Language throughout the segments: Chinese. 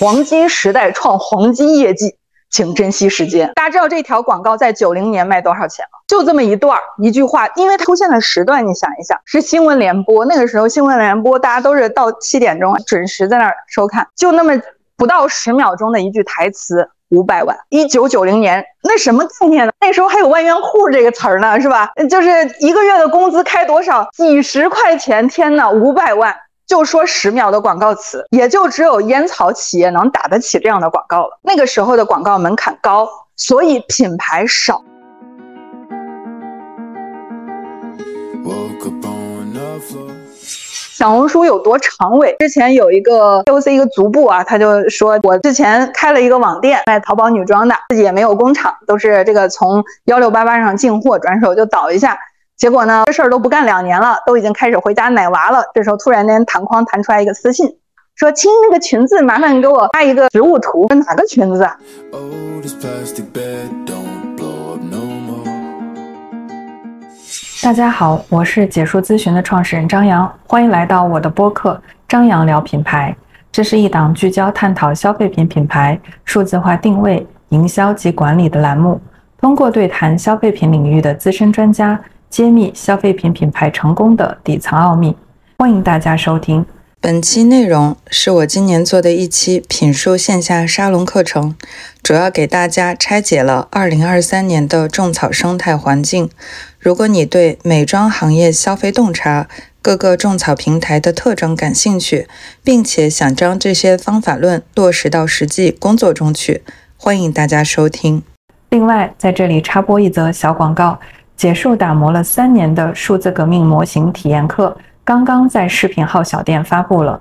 黄金时代创黄金业绩，请珍惜时间。大家知道这条广告在九零年卖多少钱吗？就这么一段一句话，因为出现的时段，你想一想，是新闻联播，那个时候新闻联播大家都是到七点钟准时在那儿收看，就那么不到十秒钟的一句台词，五百万。一九九零年那什么概念呢？那时候还有万元户这个词儿呢，是吧？就是一个月的工资开多少？几十块钱，天呐，五百万。就说十秒的广告词，也就只有烟草企业能打得起这样的广告了。那个时候的广告门槛高，所以品牌少。小红书有多长尾？之前有一个 KOC 一个足部啊，他就说我之前开了一个网店卖淘宝女装的，自己也没有工厂，都是这个从幺六八八上进货，转手就倒一下。结果呢，这事儿都不干两年了，都已经开始回家奶娃了。这时候突然间弹框弹出来一个私信，说：“亲，那个裙子麻烦你给我发一个实物图，哪个裙子啊？”大家好，我是解说咨询的创始人张扬，欢迎来到我的播客《张扬聊品牌》。这是一档聚焦探讨消费品品牌数字化定位、营销及管理的栏目，通过对谈消费品领域的资深专家。揭秘消费品品牌成功的底层奥秘，欢迎大家收听。本期内容是我今年做的一期品数线下沙龙课程，主要给大家拆解了2023年的种草生态环境。如果你对美妆行业消费洞察、各个种草平台的特征感兴趣，并且想将这些方法论落实到实际工作中去，欢迎大家收听。另外，在这里插播一则小广告。结束打磨了三年的数字革命模型体验课，刚刚在视频号小店发布了。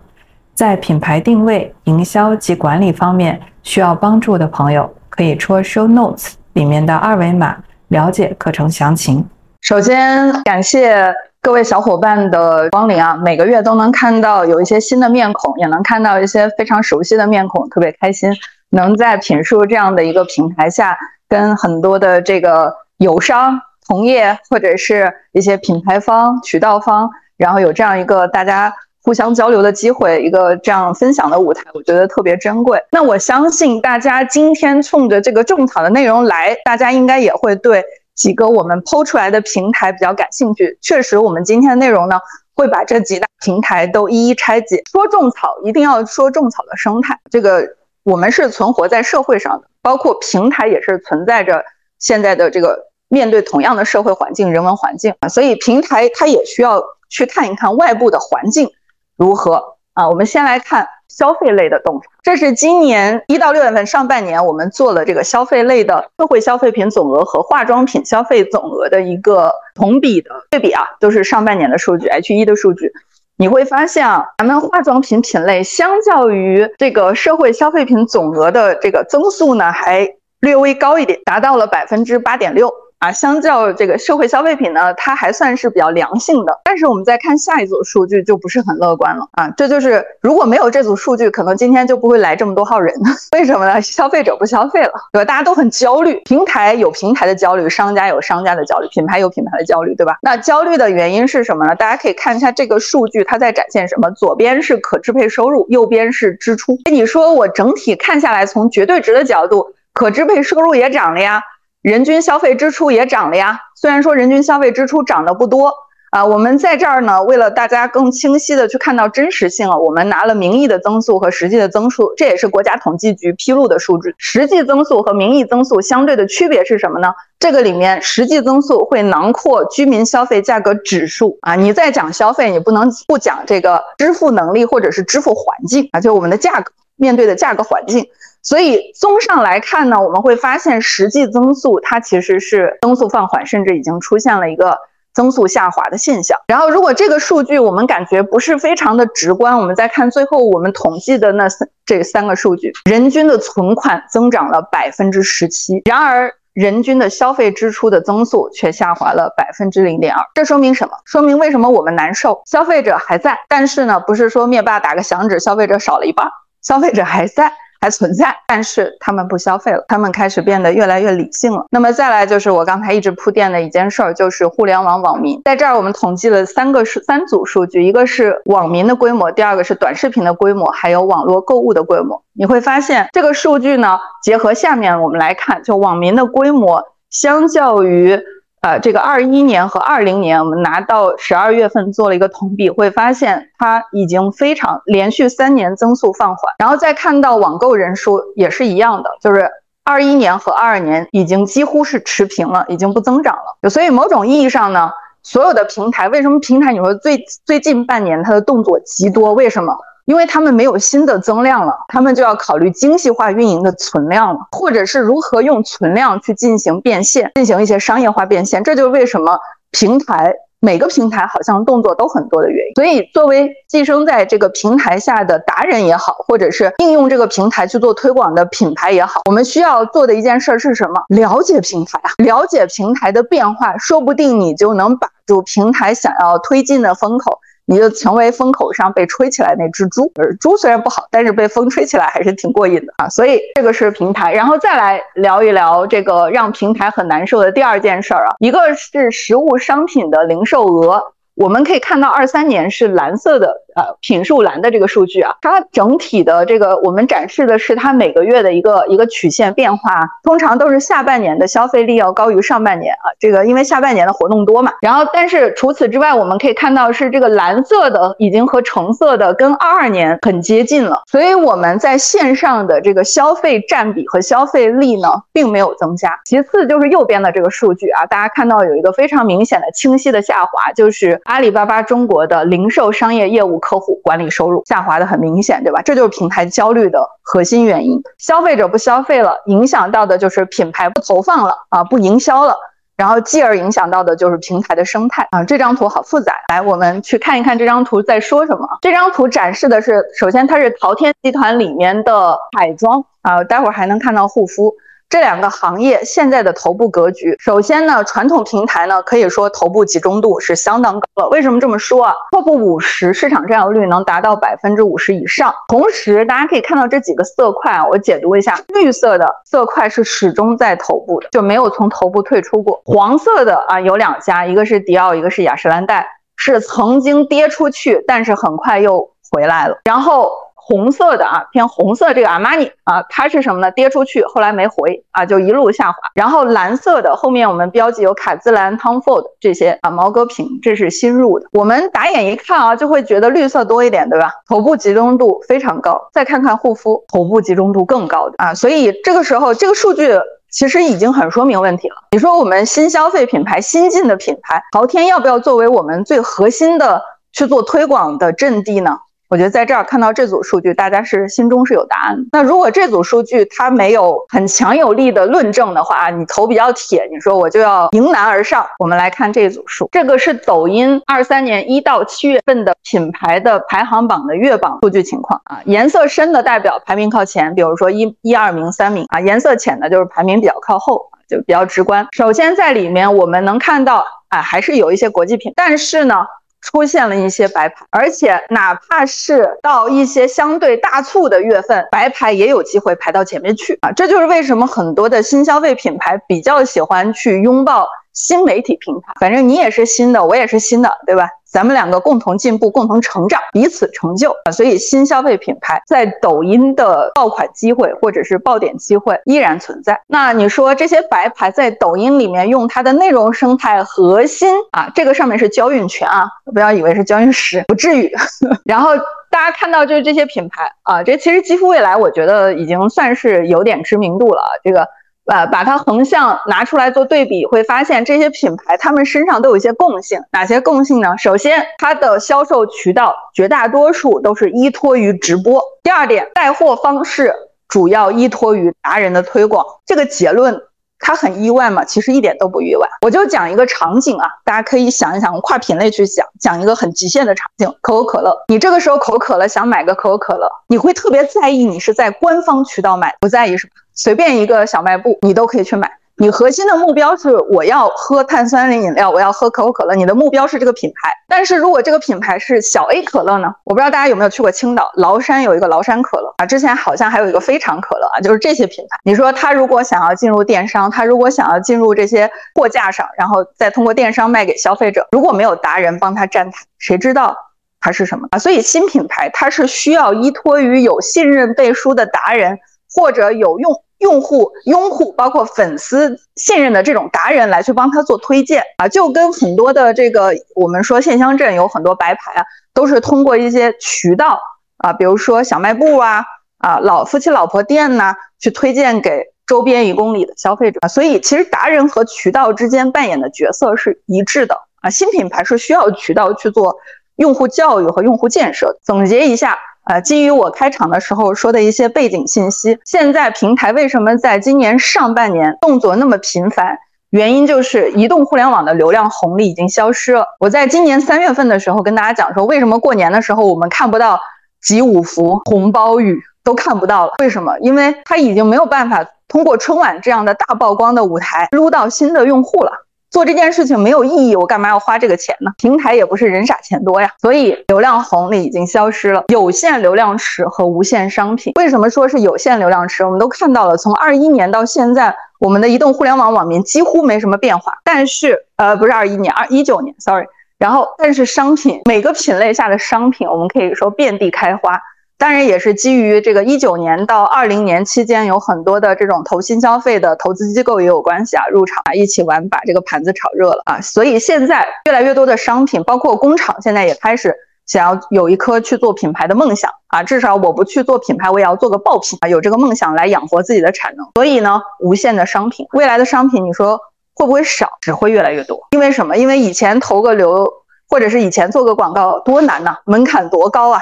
在品牌定位、营销及管理方面需要帮助的朋友，可以戳 show notes 里面的二维码了解课程详情。首先感谢各位小伙伴的光临啊，每个月都能看到有一些新的面孔，也能看到一些非常熟悉的面孔，特别开心，能在品树这样的一个平台下，跟很多的这个友商。同业或者是一些品牌方、渠道方，然后有这样一个大家互相交流的机会，一个这样分享的舞台，我觉得特别珍贵。那我相信大家今天冲着这个种草的内容来，大家应该也会对几个我们剖出来的平台比较感兴趣。确实，我们今天的内容呢，会把这几大平台都一一拆解。说种草，一定要说种草的生态。这个我们是存活在社会上的，包括平台也是存在着现在的这个。面对同样的社会环境、人文环境啊，所以平台它也需要去看一看外部的环境如何啊。我们先来看消费类的洞察，这是今年一到六月份上半年我们做了这个消费类的社会消费品总额和化妆品消费总额的一个同比的对比啊，都是上半年的数据，H 一的数据，你会发现啊，咱们化妆品品类相较于这个社会消费品总额的这个增速呢，还略微高一点，达到了百分之八点六。啊，相较这个社会消费品呢，它还算是比较良性的。但是我们再看下一组数据就不是很乐观了啊！这就是如果没有这组数据，可能今天就不会来这么多号人。为什么呢？消费者不消费了，对吧？大家都很焦虑，平台有平台的焦虑，商家有商家的焦虑，品牌有品牌的焦虑，对吧？那焦虑的原因是什么呢？大家可以看一下这个数据，它在展现什么？左边是可支配收入，右边是支出。你说我整体看下来，从绝对值的角度，可支配收入也涨了呀。人均消费支出也涨了呀，虽然说人均消费支出涨得不多啊，我们在这儿呢，为了大家更清晰的去看到真实性啊，我们拿了名义的增速和实际的增速，这也是国家统计局披露的数据。实际增速和名义增速相对的区别是什么呢？这个里面实际增速会囊括居民消费价格指数啊，你在讲消费，你不能不讲这个支付能力或者是支付环境啊，就我们的价格面对的价格环境。所以，综上来看呢，我们会发现实际增速它其实是增速放缓，甚至已经出现了一个增速下滑的现象。然后，如果这个数据我们感觉不是非常的直观，我们再看最后我们统计的那三这三个数据，人均的存款增长了百分之十七，然而人均的消费支出的增速却下滑了百分之零点二。这说明什么？说明为什么我们难受？消费者还在，但是呢，不是说灭霸打个响指，消费者少了一半，消费者还在。还存在，但是他们不消费了，他们开始变得越来越理性了。那么再来就是我刚才一直铺垫的一件事儿，就是互联网网民。在这儿我们统计了三个数三组数据，一个是网民的规模，第二个是短视频的规模，还有网络购物的规模。你会发现这个数据呢，结合下面我们来看，就网民的规模相较于。呃，这个二一年和二零年，我们拿到十二月份做了一个同比，会发现它已经非常连续三年增速放缓。然后再看到网购人数也是一样的，就是二一年和二二年已经几乎是持平了，已经不增长了。所以某种意义上呢，所有的平台为什么平台你说最最近半年它的动作极多？为什么？因为他们没有新的增量了，他们就要考虑精细化运营的存量了，或者是如何用存量去进行变现，进行一些商业化变现。这就是为什么平台每个平台好像动作都很多的原因。所以，作为寄生在这个平台下的达人也好，或者是应用这个平台去做推广的品牌也好，我们需要做的一件事是什么？了解平台啊，了解平台的变化，说不定你就能把住平台想要推进的风口。你就成为风口上被吹起来那只猪，猪虽然不好，但是被风吹起来还是挺过瘾的啊。所以这个是平台，然后再来聊一聊这个让平台很难受的第二件事儿啊，一个是实物商品的零售额。我们可以看到，二三年是蓝色的，呃，品数栏的这个数据啊，它整体的这个我们展示的是它每个月的一个一个曲线变化，通常都是下半年的消费力要高于上半年啊，这个因为下半年的活动多嘛。然后，但是除此之外，我们可以看到是这个蓝色的已经和橙色的跟二二年很接近了，所以我们在线上的这个消费占比和消费力呢，并没有增加。其次就是右边的这个数据啊，大家看到有一个非常明显的清晰的下滑，就是。阿里巴巴中国的零售商业业务客户管理收入下滑的很明显，对吧？这就是平台焦虑的核心原因。消费者不消费了，影响到的就是品牌不投放了啊，不营销了，然后继而影响到的就是平台的生态啊。这张图好复杂，来，我们去看一看这张图在说什么。这张图展示的是，首先它是淘天集团里面的彩妆啊，待会儿还能看到护肤。这两个行业现在的头部格局，首先呢，传统平台呢可以说头部集中度是相当高了。为什么这么说啊？Top 五十市场占有率能达到百分之五十以上。同时，大家可以看到这几个色块啊，我解读一下，绿色的色块是始终在头部的，就没有从头部退出过。黄色的啊，有两家，一个是迪奥，一个是雅诗兰黛，是曾经跌出去，但是很快又回来了。然后。红色的啊，偏红色这个阿玛尼啊，它是什么呢？跌出去，后来没回啊，就一路下滑。然后蓝色的后面我们标记有卡姿兰、Tom Ford 这些啊，毛戈平，这是新入的。我们打眼一看啊，就会觉得绿色多一点，对吧？头部集中度非常高。再看看护肤，头部集中度更高的啊，所以这个时候这个数据其实已经很说明问题了。你说我们新消费品牌、新进的品牌，朝天要不要作为我们最核心的去做推广的阵地呢？我觉得在这儿看到这组数据，大家是心中是有答案。那如果这组数据它没有很强有力的论证的话，你头比较铁，你说我就要迎难而上。我们来看这组数，这个是抖音二三年一到七月份的品牌的排行榜的月榜数据情况啊。颜色深的代表排名靠前，比如说一一二名、三名啊；颜色浅的就是排名比较靠后，就比较直观。首先在里面我们能看到啊，还是有一些国际品，但是呢。出现了一些白牌，而且哪怕是到一些相对大促的月份，白牌也有机会排到前面去啊！这就是为什么很多的新消费品牌比较喜欢去拥抱新媒体平台。反正你也是新的，我也是新的，对吧？咱们两个共同进步，共同成长，彼此成就啊！所以新消费品牌在抖音的爆款机会或者是爆点机会依然存在。那你说这些白牌在抖音里面用它的内容生态核心啊，这个上面是交运权啊，不要以为是交运石，不至于。然后大家看到就是这些品牌啊，这其实肌肤未来我觉得已经算是有点知名度了啊，这个。呃，把它横向拿出来做对比，会发现这些品牌它们身上都有一些共性。哪些共性呢？首先，它的销售渠道绝大多数都是依托于直播。第二点，带货方式主要依托于达人的推广。这个结论它很意外吗？其实一点都不意外。我就讲一个场景啊，大家可以想一想，跨品类去想，讲一个很极限的场景：可口可乐。你这个时候口渴了想买个可口可乐，你会特别在意你是在官方渠道买，不在意是吧？随便一个小卖部，你都可以去买。你核心的目标是我要喝碳酸饮料，我要喝可口可乐，你的目标是这个品牌。但是如果这个品牌是小 A 可乐呢？我不知道大家有没有去过青岛，崂山有一个崂山可乐啊，之前好像还有一个非常可乐啊，就是这些品牌。你说他如果想要进入电商，他如果想要进入这些货架上，然后再通过电商卖给消费者，如果没有达人帮他站台，谁知道？它是什么啊？所以新品牌它是需要依托于有信任背书的达人，或者有用用户拥护，包括粉丝信任的这种达人来去帮他做推荐啊。就跟很多的这个我们说线乡镇有很多白牌啊，都是通过一些渠道啊，比如说小卖部啊啊老夫妻老婆店呐，去推荐给周边一公里的消费者。所以其实达人和渠道之间扮演的角色是一致的啊。新品牌是需要渠道去做。用户教育和用户建设，总结一下，呃，基于我开场的时候说的一些背景信息，现在平台为什么在今年上半年动作那么频繁？原因就是移动互联网的流量红利已经消失了。我在今年三月份的时候跟大家讲说，为什么过年的时候我们看不到集五福、红包雨都看不到了？为什么？因为它已经没有办法通过春晚这样的大曝光的舞台撸到新的用户了。做这件事情没有意义，我干嘛要花这个钱呢？平台也不是人傻钱多呀，所以流量红利已经消失了。有限流量池和无限商品，为什么说是有限流量池？我们都看到了，从二一年到现在，我们的移动互联网网民几乎没什么变化。但是，呃，不是二一年，二一九年，sorry。然后，但是商品每个品类下的商品，我们可以说遍地开花。当然也是基于这个一九年到二零年期间有很多的这种投新消费的投资机构也有关系啊，入场啊一起玩，把这个盘子炒热了啊，所以现在越来越多的商品，包括工厂，现在也开始想要有一颗去做品牌的梦想啊，至少我不去做品牌，我也要做个爆品啊，有这个梦想来养活自己的产能。所以呢，无限的商品，未来的商品，你说会不会少？只会越来越多。因为什么？因为以前投个流，或者是以前做个广告多难呐，门槛多高啊。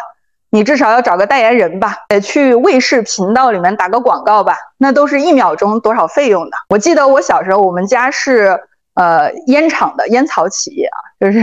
你至少要找个代言人吧，得去卫视频道里面打个广告吧，那都是一秒钟多少费用的。我记得我小时候，我们家是呃烟厂的烟草企业啊，就是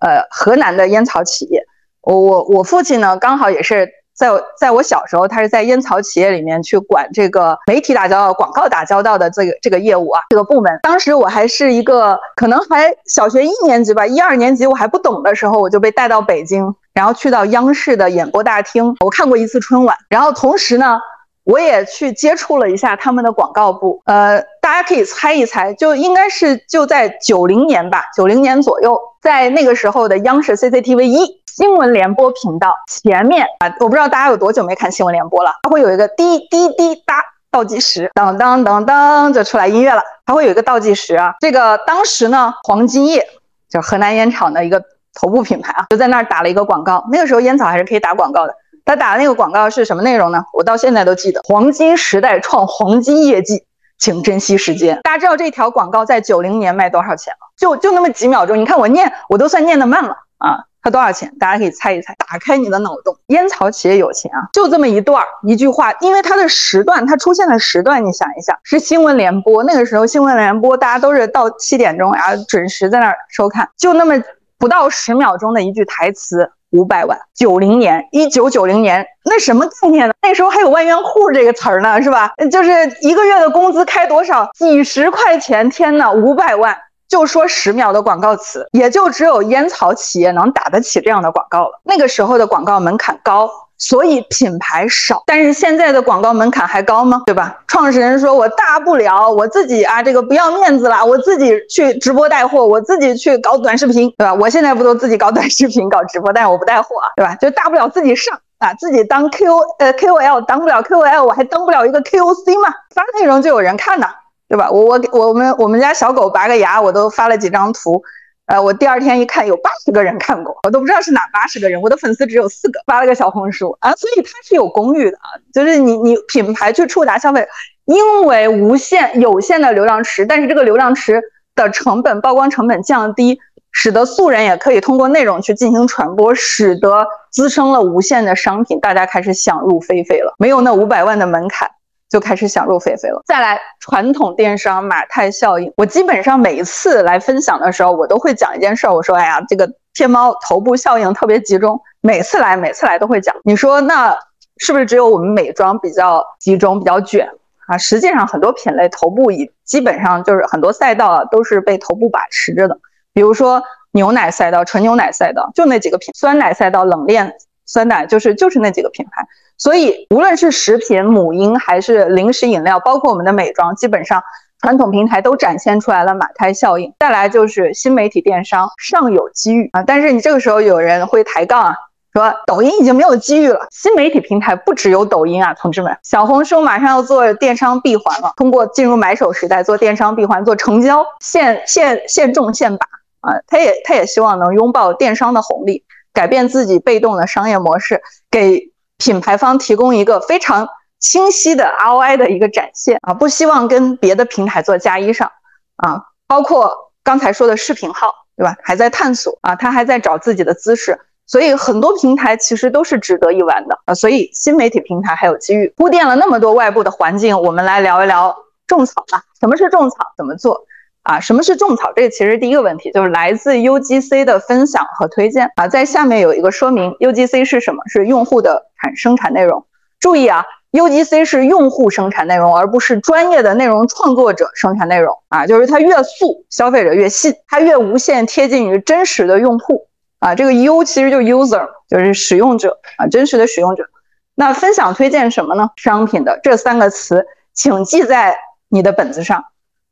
呃河南的烟草企业。我我我父亲呢，刚好也是在我在我小时候，他是在烟草企业里面去管这个媒体打交道、广告打交道的这个这个业务啊，这个部门。当时我还是一个可能还小学一年级吧，一二年级我还不懂的时候，我就被带到北京。然后去到央视的演播大厅，我看过一次春晚。然后同时呢，我也去接触了一下他们的广告部。呃，大家可以猜一猜，就应该是就在九零年吧，九零年左右，在那个时候的央视 CCTV 一新闻联播频道前面啊，我不知道大家有多久没看新闻联播了，它会有一个滴滴滴答倒计时，当当当当就出来音乐了，它会有一个倒计时啊。这个当时呢，黄金叶就河南烟厂的一个。头部品牌啊，就在那儿打了一个广告。那个时候烟草还是可以打广告的。他打的那个广告是什么内容呢？我到现在都记得：黄金时代创黄金业绩，请珍惜时间。大家知道这条广告在九零年卖多少钱吗？就就那么几秒钟。你看我念，我都算念得慢了啊。它多少钱？大家可以猜一猜。打开你的脑洞，烟草企业有钱啊，就这么一段一句话。因为它的时段，它出现的时段，你想一想，是新闻联播。那个时候新闻联播，大家都是到七点钟，然后准时在那儿收看，就那么。不到十秒钟的一句台词，五百万。九零年，一九九零年，那什么概念呢？那时候还有万元户这个词儿呢，是吧？就是一个月的工资开多少？几十块钱，天呐，五百万，就说十秒的广告词，也就只有烟草企业能打得起这样的广告了。那个时候的广告门槛高。所以品牌少，但是现在的广告门槛还高吗？对吧？创始人说：“我大不了我自己啊，这个不要面子了，我自己去直播带货，我自己去搞短视频，对吧？我现在不都自己搞短视频、搞直播，但是我不带货啊，对吧？就大不了自己上啊，自己当 Q 呃 KOL，当不了 KOL，我还当不了一个 KOC 嘛？发内容就有人看呢，对吧？我我我们我们家小狗拔个牙，我都发了几张图。”呃，我第二天一看，有八十个人看过，我都不知道是哪八十个人。我的粉丝只有四个，发了个小红书啊，所以它是有公域的啊，就是你你品牌去触达消费，因为无限有限的流量池，但是这个流量池的成本曝光成本降低，使得素人也可以通过内容去进行传播，使得滋生了无限的商品，大家开始想入非非了，没有那五百万的门槛。就开始想入非非了。再来，传统电商马太效应，我基本上每一次来分享的时候，我都会讲一件事儿。我说，哎呀，这个天猫头部效应特别集中。每次来，每次来都会讲。你说，那是不是只有我们美妆比较集中、比较卷啊？实际上，很多品类头部已基本上就是很多赛道啊都是被头部把持着的，比如说牛奶赛道、纯牛奶赛道，就那几个品；酸奶赛道、冷链酸奶，就是就是那几个品牌。所以无论是食品、母婴还是零食饮料，包括我们的美妆，基本上传统平台都展现出来了马太效应。再来就是新媒体电商尚有机遇啊，但是你这个时候有人会抬杠啊。说抖音已经没有机遇了，新媒体平台不只有抖音啊，同志们，小红书马上要做电商闭环了，通过进入买手时代做电商闭环，做成交，现现现种现把啊，他也他也希望能拥抱电商的红利，改变自己被动的商业模式，给品牌方提供一个非常清晰的 ROI 的一个展现啊，不希望跟别的平台做加一上啊，包括刚才说的视频号，对吧？还在探索啊，他还在找自己的姿势。所以很多平台其实都是值得一玩的啊，所以新媒体平台还有机遇。铺垫了那么多外部的环境，我们来聊一聊种草吧。什么是种草？怎么做？啊，什么是种草？这个其实第一个问题就是来自 UGC 的分享和推荐啊，在下面有一个说明：UGC 是什么？是用户的产生产内容。注意啊，UGC 是用户生产内容，而不是专业的内容创作者生产内容啊。就是它越素，消费者越信，它越无限贴近于真实的用户。啊，这个 U 其实就 user，就是使用者啊，真实的使用者。那分享推荐什么呢？商品的这三个词，请记在你的本子上：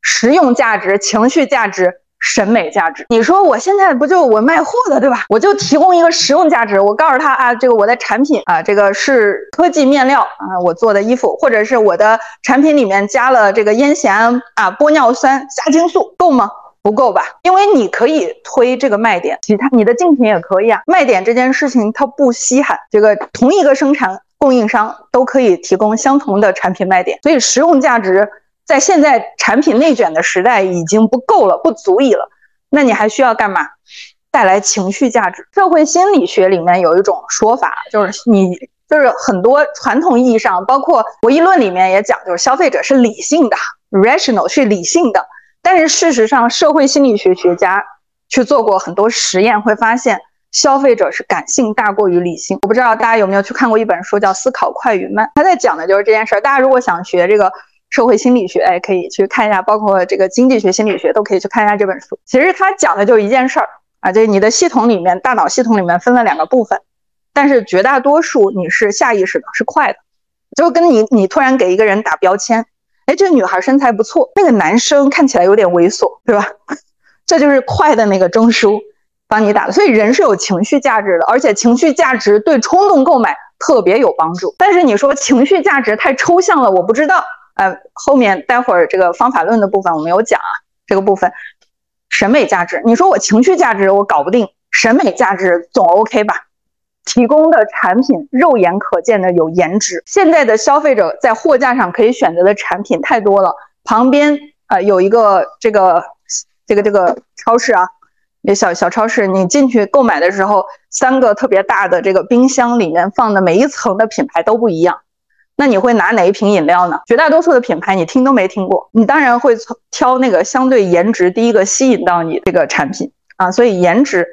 实用价值、情绪价值、审美价值。你说我现在不就我卖货的对吧？我就提供一个实用价值，我告诉他啊，这个我的产品啊，这个是科技面料啊，我做的衣服，或者是我的产品里面加了这个烟酰胺啊、玻尿酸、虾青素，够吗？不够吧？因为你可以推这个卖点，其他你的竞品也可以啊。卖点这件事情它不稀罕，这个同一个生产供应商都可以提供相同的产品卖点，所以实用价值在现在产品内卷的时代已经不够了，不足以了。那你还需要干嘛？带来情绪价值。社会心理学里面有一种说法，就是你就是很多传统意义上，包括博弈论里面也讲，就是消费者是理性的，rational 是理性的。但是事实上，社会心理学学家去做过很多实验，会发现消费者是感性大过于理性。我不知道大家有没有去看过一本书，叫《思考快与慢》，他在讲的就是这件事儿。大家如果想学这个社会心理学，哎，可以去看一下，包括这个经济学、心理学都可以去看一下这本书。其实他讲的就是一件事儿啊，就是你的系统里面，大脑系统里面分了两个部分，但是绝大多数你是下意识的，是快的，就跟你你突然给一个人打标签。哎，这个女孩身材不错，那个男生看起来有点猥琐，对吧？这就是快的那个中枢帮你打的。所以人是有情绪价值的，而且情绪价值对冲动购买特别有帮助。但是你说情绪价值太抽象了，我不知道。呃，后面待会儿这个方法论的部分我们有讲啊，这个部分审美价值，你说我情绪价值我搞不定，审美价值总 OK 吧？提供的产品肉眼可见的有颜值。现在的消费者在货架上可以选择的产品太多了，旁边呃有一个这个这个这个超市啊，那小小超市，你进去购买的时候，三个特别大的这个冰箱里面放的每一层的品牌都不一样，那你会拿哪一瓶饮料呢？绝大多数的品牌你听都没听过，你当然会挑那个相对颜值第一个吸引到你这个产品啊，所以颜值。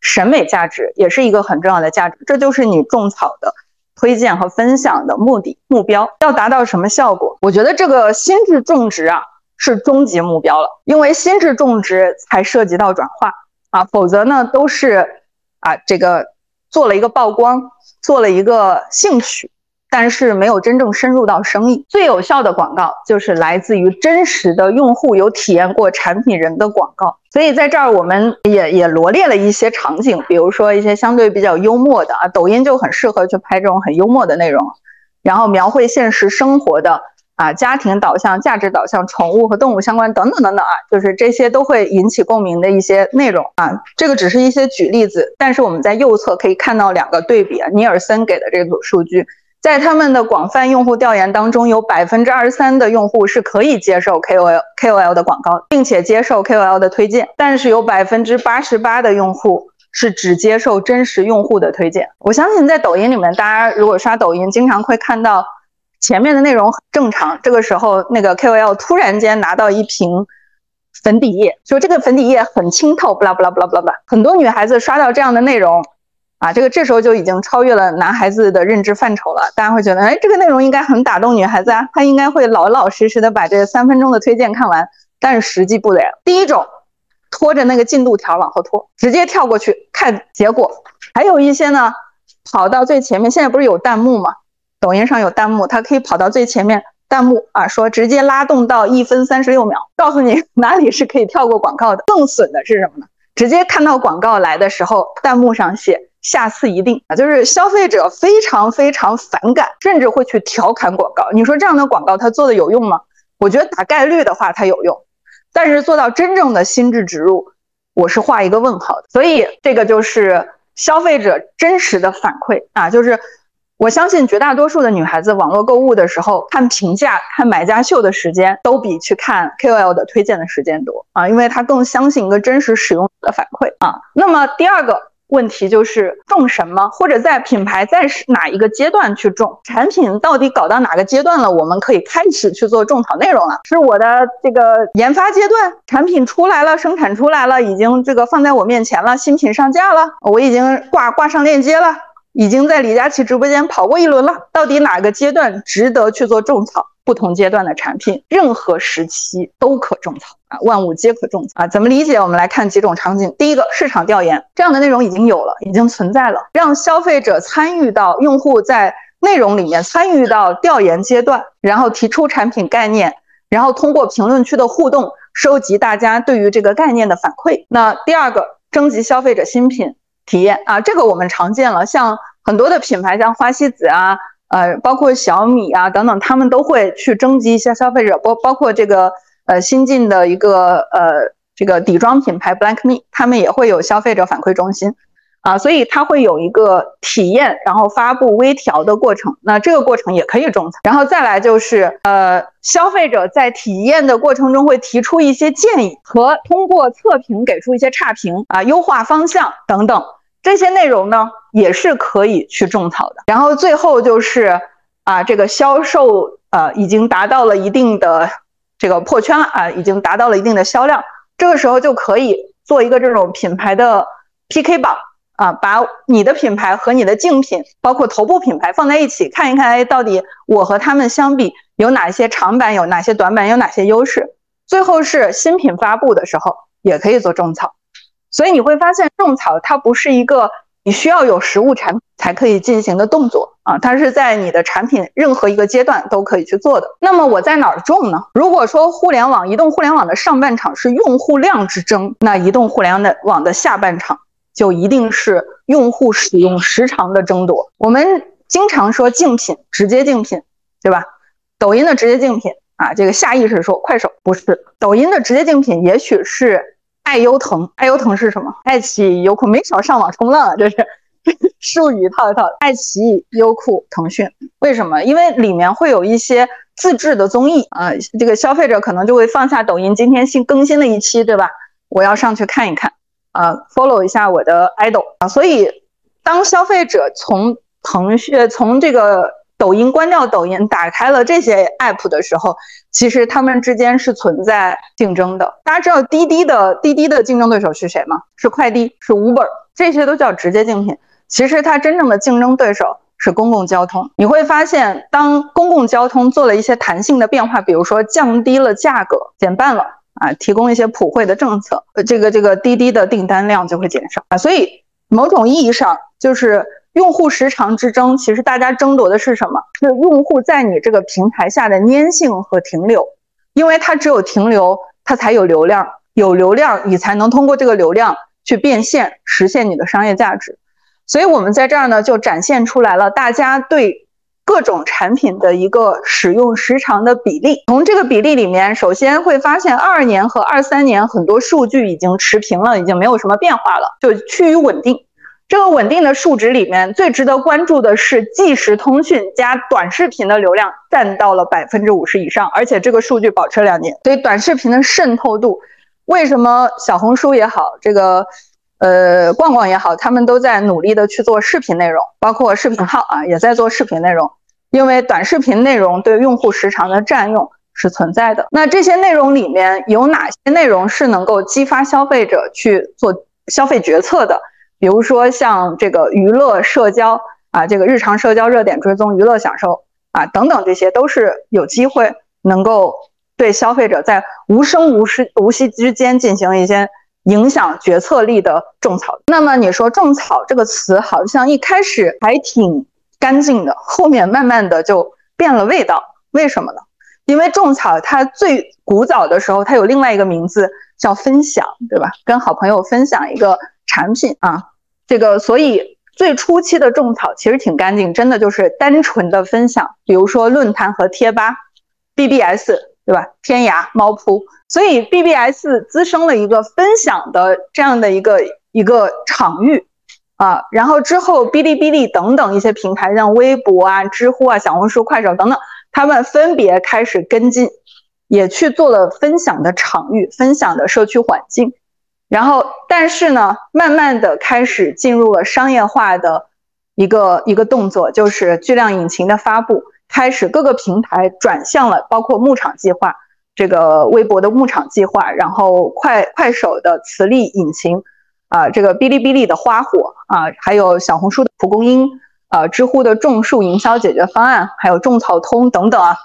审美价值也是一个很重要的价值，这就是你种草的推荐和分享的目的目标要达到什么效果？我觉得这个心智种植啊是终极目标了，因为心智种植才涉及到转化啊，否则呢都是啊这个做了一个曝光，做了一个兴趣。但是没有真正深入到生意。最有效的广告就是来自于真实的用户有体验过产品人的广告。所以在这儿我们也也罗列了一些场景，比如说一些相对比较幽默的啊，抖音就很适合去拍这种很幽默的内容，然后描绘现实生活的啊，家庭导向、价值导向、宠物和动物相关等等等等啊，就是这些都会引起共鸣的一些内容啊。这个只是一些举例子，但是我们在右侧可以看到两个对比，尼尔森给的这组数据。在他们的广泛用户调研当中，有百分之二十三的用户是可以接受 KOL KOL 的广告，并且接受 KOL 的推荐，但是有百分之八十八的用户是只接受真实用户的推荐。我相信在抖音里面，大家如果刷抖音，经常会看到前面的内容很正常，这个时候那个 KOL 突然间拿到一瓶粉底液，说这个粉底液很清透，不啦不啦不啦不啦不啦，很多女孩子刷到这样的内容。啊，这个这时候就已经超越了男孩子的认知范畴了。大家会觉得，哎，这个内容应该很打动女孩子啊，她应该会老老实实的把这三分钟的推荐看完。但是实际不然。第一种，拖着那个进度条往后拖，直接跳过去看结果。还有一些呢，跑到最前面。现在不是有弹幕吗？抖音上有弹幕，它可以跑到最前面，弹幕啊说直接拉动到一分三十六秒，告诉你 哪里是可以跳过广告的。更损的是什么呢？直接看到广告来的时候，弹幕上写。下次一定啊，就是消费者非常非常反感，甚至会去调侃广告。你说这样的广告它做的有用吗？我觉得打概率的话它有用，但是做到真正的心智植入，我是画一个问号的。所以这个就是消费者真实的反馈啊，就是我相信绝大多数的女孩子网络购物的时候看评价、看买家秀的时间都比去看 KOL 的推荐的时间多啊，因为她更相信一个真实使用的反馈啊。那么第二个。问题就是种什么，或者在品牌在哪一个阶段去种产品，到底搞到哪个阶段了，我们可以开始去做种草内容了。是我的这个研发阶段，产品出来了，生产出来了，已经这个放在我面前了，新品上架了，我已经挂挂上链接了，已经在李佳琦直播间跑过一轮了。到底哪个阶段值得去做种草？不同阶段的产品，任何时期都可种草啊，万物皆可种草啊。怎么理解？我们来看几种场景。第一个，市场调研这样的内容已经有了，已经存在了，让消费者参与到用户在内容里面参与到调研阶段，然后提出产品概念，然后通过评论区的互动收集大家对于这个概念的反馈。那第二个，征集消费者新品体验啊，这个我们常见了，像很多的品牌，像花西子啊。呃，包括小米啊等等，他们都会去征集一些消费者，包包括这个呃新进的一个呃这个底妆品牌 Blackme，他们也会有消费者反馈中心啊，所以它会有一个体验，然后发布微调的过程。那这个过程也可以种草。然后再来就是呃消费者在体验的过程中会提出一些建议，和通过测评给出一些差评啊、优化方向等等。这些内容呢也是可以去种草的。然后最后就是啊，这个销售呃已经达到了一定的这个破圈了啊，已经达到了一定的销量，这个时候就可以做一个这种品牌的 PK 榜啊，把你的品牌和你的竞品，包括头部品牌放在一起看一看，哎，到底我和他们相比有哪些长板，有哪些短板，有哪些优势。最后是新品发布的时候也可以做种草。所以你会发现，种草它不是一个你需要有实物产品才可以进行的动作啊，它是在你的产品任何一个阶段都可以去做的。那么我在哪儿种呢？如果说互联网、移动互联网的上半场是用户量之争，那移动互联网的下半场就一定是用户使用时长的争夺。我们经常说竞品，直接竞品，对吧？抖音的直接竞品啊，这个下意识说快手不是，抖音的直接竞品也许是。爱优腾，爱优腾是什么？爱奇艺、优酷没少上网冲浪啊，这是 术语套一套。爱奇艺、优酷、腾讯，为什么？因为里面会有一些自制的综艺啊，这个消费者可能就会放下抖音今天新更新的一期，对吧？我要上去看一看啊，follow 一下我的 idol 啊。所以，当消费者从腾讯从这个。抖音关掉抖音，打开了这些 app 的时候，其实他们之间是存在竞争的。大家知道滴滴的滴滴的竞争对手是谁吗？是快递，是 Uber，这些都叫直接竞品。其实它真正的竞争对手是公共交通。你会发现，当公共交通做了一些弹性的变化，比如说降低了价格，减半了啊，提供一些普惠的政策，这个这个滴滴的订单量就会减少啊。所以某种意义上就是。用户时长之争，其实大家争夺的是什么？是用户在你这个平台下的粘性和停留，因为它只有停留，它才有流量，有流量你才能通过这个流量去变现，实现你的商业价值。所以，我们在这儿呢，就展现出来了大家对各种产品的一个使用时长的比例。从这个比例里面，首先会发现二二年和二三年很多数据已经持平了，已经没有什么变化了，就趋于稳定。这个稳定的数值里面，最值得关注的是即时通讯加短视频的流量占到了百分之五十以上，而且这个数据保持两年。所以短视频的渗透度，为什么小红书也好，这个呃逛逛也好，他们都在努力的去做视频内容，包括视频号啊也在做视频内容，因为短视频内容对用户时长的占用是存在的。那这些内容里面有哪些内容是能够激发消费者去做消费决策的？比如说像这个娱乐社交啊，这个日常社交热点追踪、娱乐享受啊等等，这些都是有机会能够对消费者在无声无息无息之间进行一些影响决策力的种草。那么你说种草这个词好像一开始还挺干净的，后面慢慢的就变了味道，为什么呢？因为种草它最古早的时候，它有另外一个名字叫分享，对吧？跟好朋友分享一个。产品啊，这个所以最初期的种草其实挺干净，真的就是单纯的分享，比如说论坛和贴吧，BBS 对吧？天涯、猫扑，所以 BBS 滋生了一个分享的这样的一个一个场域啊，然后之后哔哩哔哩等等一些平台，像微博啊、知乎啊、小红书、快手等等，他们分别开始跟进，也去做了分享的场域、分享的社区环境。然后，但是呢，慢慢的开始进入了商业化的一个一个动作，就是巨量引擎的发布，开始各个平台转向了，包括牧场计划，这个微博的牧场计划，然后快快手的磁力引擎，啊，这个哔哩哔哩的花火啊，还有小红书的蒲公英，啊，知乎的种树营销解决方案，还有种草通等等啊，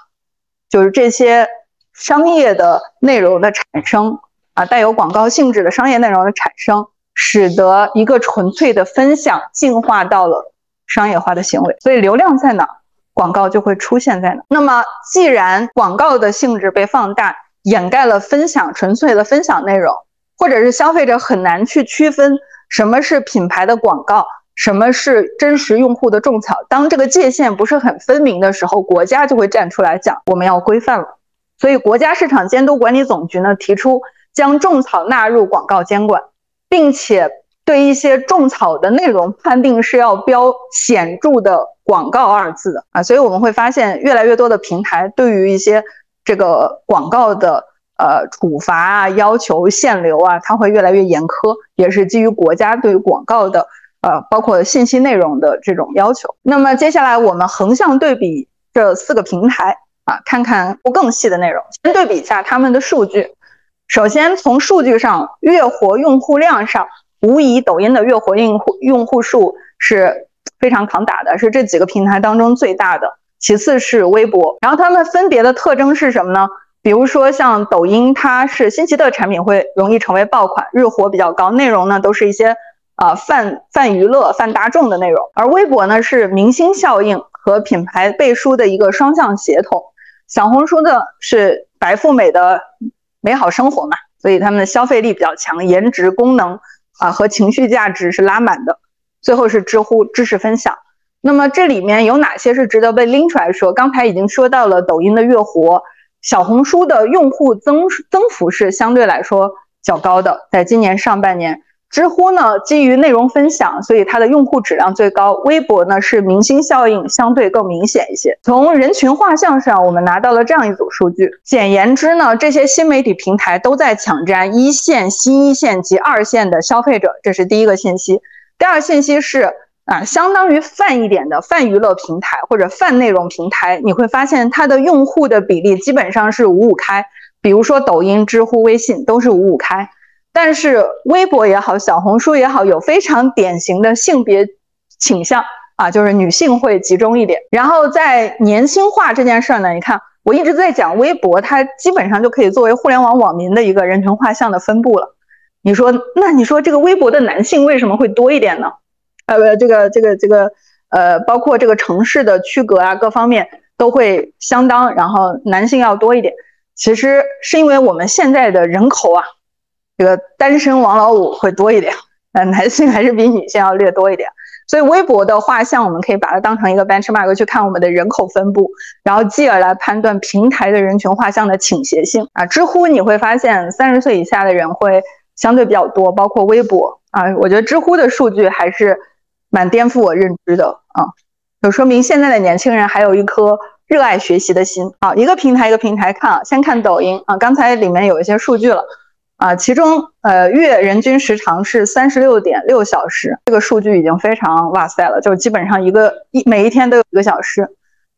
就是这些商业的内容的产生。啊，带有广告性质的商业内容的产生，使得一个纯粹的分享进化到了商业化的行为。所以流量在哪，广告就会出现在哪。那么，既然广告的性质被放大，掩盖了分享纯粹的分享内容，或者是消费者很难去区分什么是品牌的广告，什么是真实用户的种草。当这个界限不是很分明的时候，国家就会站出来讲我们要规范了。所以，国家市场监督管理总局呢提出。将种草纳入广告监管，并且对一些种草的内容判定是要标显著的广告二字的啊，所以我们会发现越来越多的平台对于一些这个广告的呃处罚啊、要求限流啊，它会越来越严苛，也是基于国家对于广告的呃包括信息内容的这种要求。那么接下来我们横向对比这四个平台啊，看看更细的内容，先对比一下他们的数据。首先，从数据上，月活用户量上，无疑抖音的月活用户用户数是非常扛打的，是这几个平台当中最大的。其次是微博，然后它们分别的特征是什么呢？比如说像抖音，它是新奇的产品会容易成为爆款，日活比较高，内容呢都是一些啊泛泛娱乐、泛大众的内容。而微博呢是明星效应和品牌背书的一个双向协同。小红书的是白富美的。美好生活嘛，所以他们的消费力比较强，颜值、功能啊和情绪价值是拉满的。最后是知乎知识分享，那么这里面有哪些是值得被拎出来说？刚才已经说到了抖音的月活，小红书的用户增增幅是相对来说较高的，在今年上半年。知乎呢，基于内容分享，所以它的用户质量最高。微博呢，是明星效应相对更明显一些。从人群画像上，我们拿到了这样一组数据。简言之呢，这些新媒体平台都在抢占一线、新一线及二线的消费者，这是第一个信息。第二信息是啊，相当于泛一点的泛娱乐平台或者泛内容平台，你会发现它的用户的比例基本上是五五开。比如说抖音、知乎、微信都是五五开。但是微博也好，小红书也好，有非常典型的性别倾向啊，就是女性会集中一点。然后在年轻化这件事儿呢，你看我一直在讲微博，它基本上就可以作为互联网网民的一个人群画像的分布了。你说，那你说这个微博的男性为什么会多一点呢？呃，这个这个这个呃，包括这个城市的区隔啊，各方面都会相当，然后男性要多一点。其实是因为我们现在的人口啊。这个单身王老五会多一点，呃，男性还是比女性要略多一点，所以微博的画像我们可以把它当成一个 benchmark 去看我们的人口分布，然后继而来判断平台的人群画像的倾斜性啊。知乎你会发现三十岁以下的人会相对比较多，包括微博啊，我觉得知乎的数据还是蛮颠覆我认知的啊，就说明现在的年轻人还有一颗热爱学习的心。好，一个平台一个平台看啊，先看抖音啊，刚才里面有一些数据了。啊，其中呃月人均时长是三十六点六小时，这个数据已经非常哇塞了，就基本上一个一每一天都有一个小时，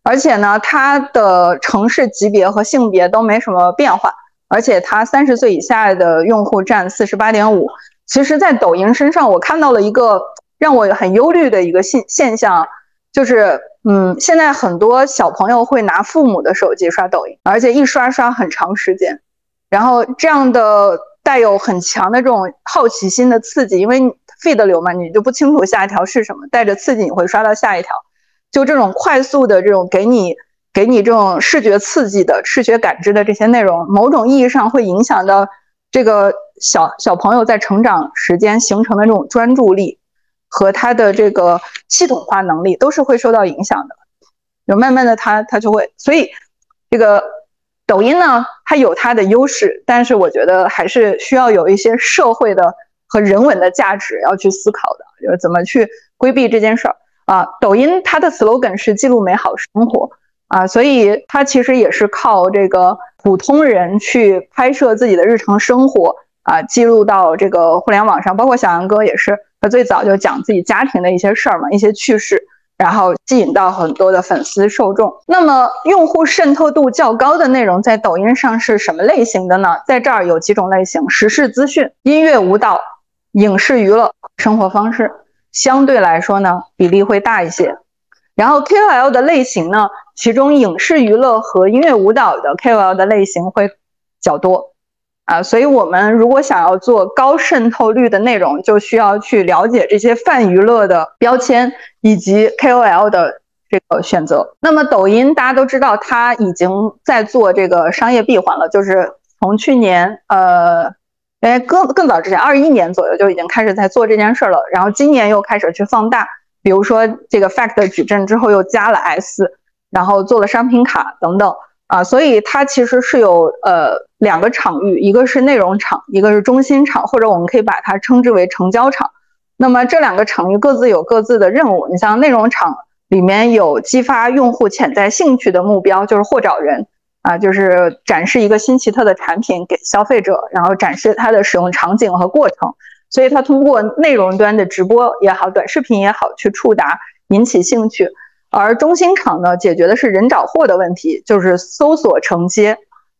而且呢，它的城市级别和性别都没什么变化，而且它三十岁以下的用户占四十八点五，其实，在抖音身上，我看到了一个让我很忧虑的一个现现象，就是，嗯，现在很多小朋友会拿父母的手机刷抖音，而且一刷刷很长时间，然后这样的带有很强的这种好奇心的刺激，因为 feed 流嘛，你就不清楚下一条是什么，带着刺激你会刷到下一条，就这种快速的这种给你给你这种视觉刺激的视觉感知的这些内容，某种意义上会影响到这个。小小朋友在成长时间形成的这种专注力和他的这个系统化能力都是会受到影响的，就慢慢的他他就会，所以这个抖音呢，它有它的优势，但是我觉得还是需要有一些社会的和人文的价值要去思考的，就是怎么去规避这件事儿啊。抖音它的 slogan 是记录美好生活啊，所以它其实也是靠这个普通人去拍摄自己的日常生活。啊，记录到这个互联网上，包括小杨哥也是，他最早就讲自己家庭的一些事儿嘛，一些趣事，然后吸引到很多的粉丝受众。那么，用户渗透度较高的内容在抖音上是什么类型的呢？在这儿有几种类型：时事资讯、音乐舞蹈、影视娱乐、生活方式，相对来说呢，比例会大一些。然后 KOL 的类型呢，其中影视娱乐和音乐舞蹈的 KOL 的类型会较多。啊，所以我们如果想要做高渗透率的内容，就需要去了解这些泛娱乐的标签以及 KOL 的这个选择。那么抖音大家都知道，它已经在做这个商业闭环了，就是从去年呃，哎更更早之前，二一年左右就已经开始在做这件事了。然后今年又开始去放大，比如说这个 Fact 矩阵之后又加了 S，然后做了商品卡等等。啊，所以它其实是有呃两个场域，一个是内容场，一个是中心场，或者我们可以把它称之为成交场。那么这两个场域各自有各自的任务。你像内容场里面有激发用户潜在兴趣的目标，就是货找人啊，就是展示一个新奇特的产品给消费者，然后展示它的使用场景和过程。所以它通过内容端的直播也好，短视频也好，去触达引起兴趣。而中心场呢，解决的是人找货的问题，就是搜索承接，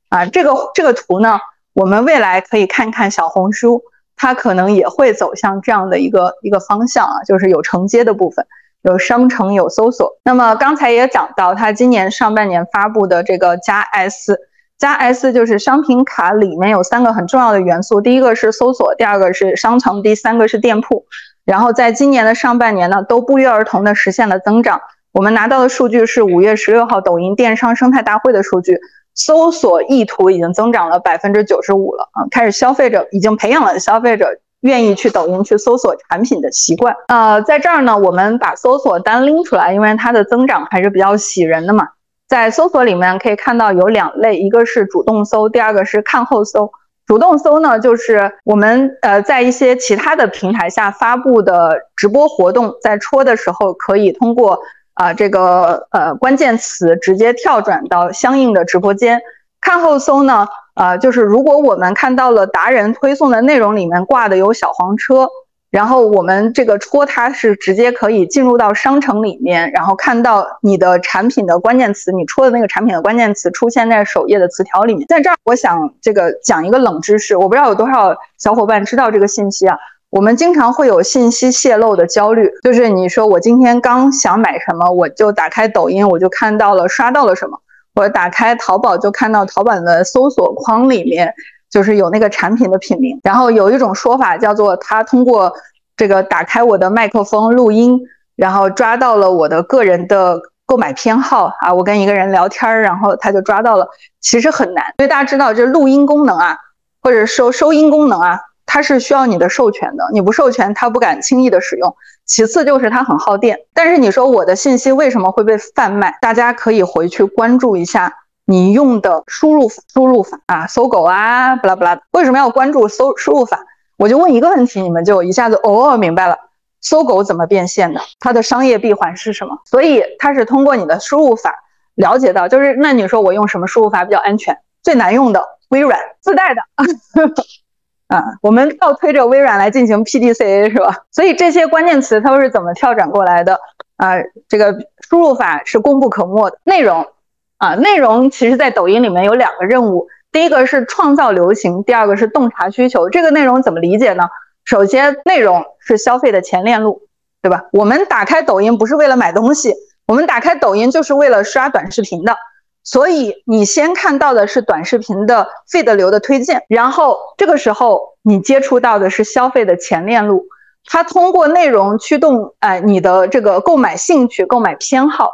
啊，这个这个图呢，我们未来可以看看小红书，它可能也会走向这样的一个一个方向啊，就是有承接的部分，有商城，有搜索。那么刚才也讲到，它今年上半年发布的这个加 S，加 S 就是商品卡里面有三个很重要的元素，第一个是搜索，第二个是商城，第三个是店铺。然后在今年的上半年呢，都不约而同的实现了增长。我们拿到的数据是五月十六号抖音电商生态大会的数据，搜索意图已经增长了百分之九十五了啊！开始消费者已经培养了消费者愿意去抖音去搜索产品的习惯。呃，在这儿呢，我们把搜索单拎出来，因为它的增长还是比较喜人的嘛。在搜索里面可以看到有两类，一个是主动搜，第二个是看后搜。主动搜呢，就是我们呃在一些其他的平台下发布的直播活动，在戳的时候可以通过。啊，这个呃关键词直接跳转到相应的直播间。看后搜呢，呃，就是如果我们看到了达人推送的内容里面挂的有小黄车，然后我们这个戳它是直接可以进入到商城里面，然后看到你的产品的关键词，你戳的那个产品的关键词出现在首页的词条里面。在这儿，我想这个讲一个冷知识，我不知道有多少小伙伴知道这个信息啊。我们经常会有信息泄露的焦虑，就是你说我今天刚想买什么，我就打开抖音，我就看到了刷到了什么；我打开淘宝就看到淘宝的搜索框里面就是有那个产品的品名。然后有一种说法叫做，他通过这个打开我的麦克风录音，然后抓到了我的个人的购买偏好啊。我跟一个人聊天，然后他就抓到了，其实很难，因为大家知道，这录音功能啊，或者收收音功能啊。它是需要你的授权的，你不授权，它不敢轻易的使用。其次就是它很耗电。但是你说我的信息为什么会被贩卖？大家可以回去关注一下你用的输入输入法啊，搜狗啊，不拉不拉。为什么要关注搜输入法？我就问一个问题，你们就一下子哦明白了，搜狗怎么变现的？它的商业闭环是什么？所以它是通过你的输入法了解到，就是那你说我用什么输入法比较安全？最难用的微软自带的。啊，我们倒推着微软来进行 PDCA 是吧？所以这些关键词它都是怎么跳转过来的啊？这个输入法是功不可没的。内容啊，内容其实在抖音里面有两个任务，第一个是创造流行，第二个是洞察需求。这个内容怎么理解呢？首先，内容是消费的前链路，对吧？我们打开抖音不是为了买东西，我们打开抖音就是为了刷短视频的。所以你先看到的是短视频的 feed 流的推荐，然后这个时候你接触到的是消费的前链路，它通过内容驱动哎你的这个购买兴趣、购买偏好，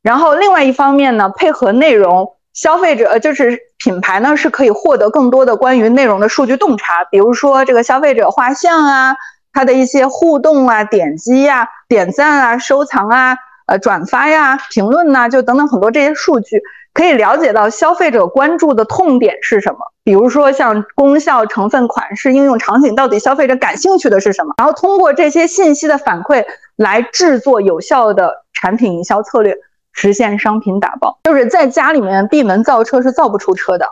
然后另外一方面呢，配合内容，消费者就是品牌呢是可以获得更多的关于内容的数据洞察，比如说这个消费者画像啊，它的一些互动啊、点击呀、点赞啊、收藏啊、呃转发呀、评论呐，就等等很多这些数据。可以了解到消费者关注的痛点是什么，比如说像功效、成分、款式、应用场景，到底消费者感兴趣的是什么？然后通过这些信息的反馈来制作有效的产品营销策略，实现商品打包。就是在家里面闭门造车是造不出车的，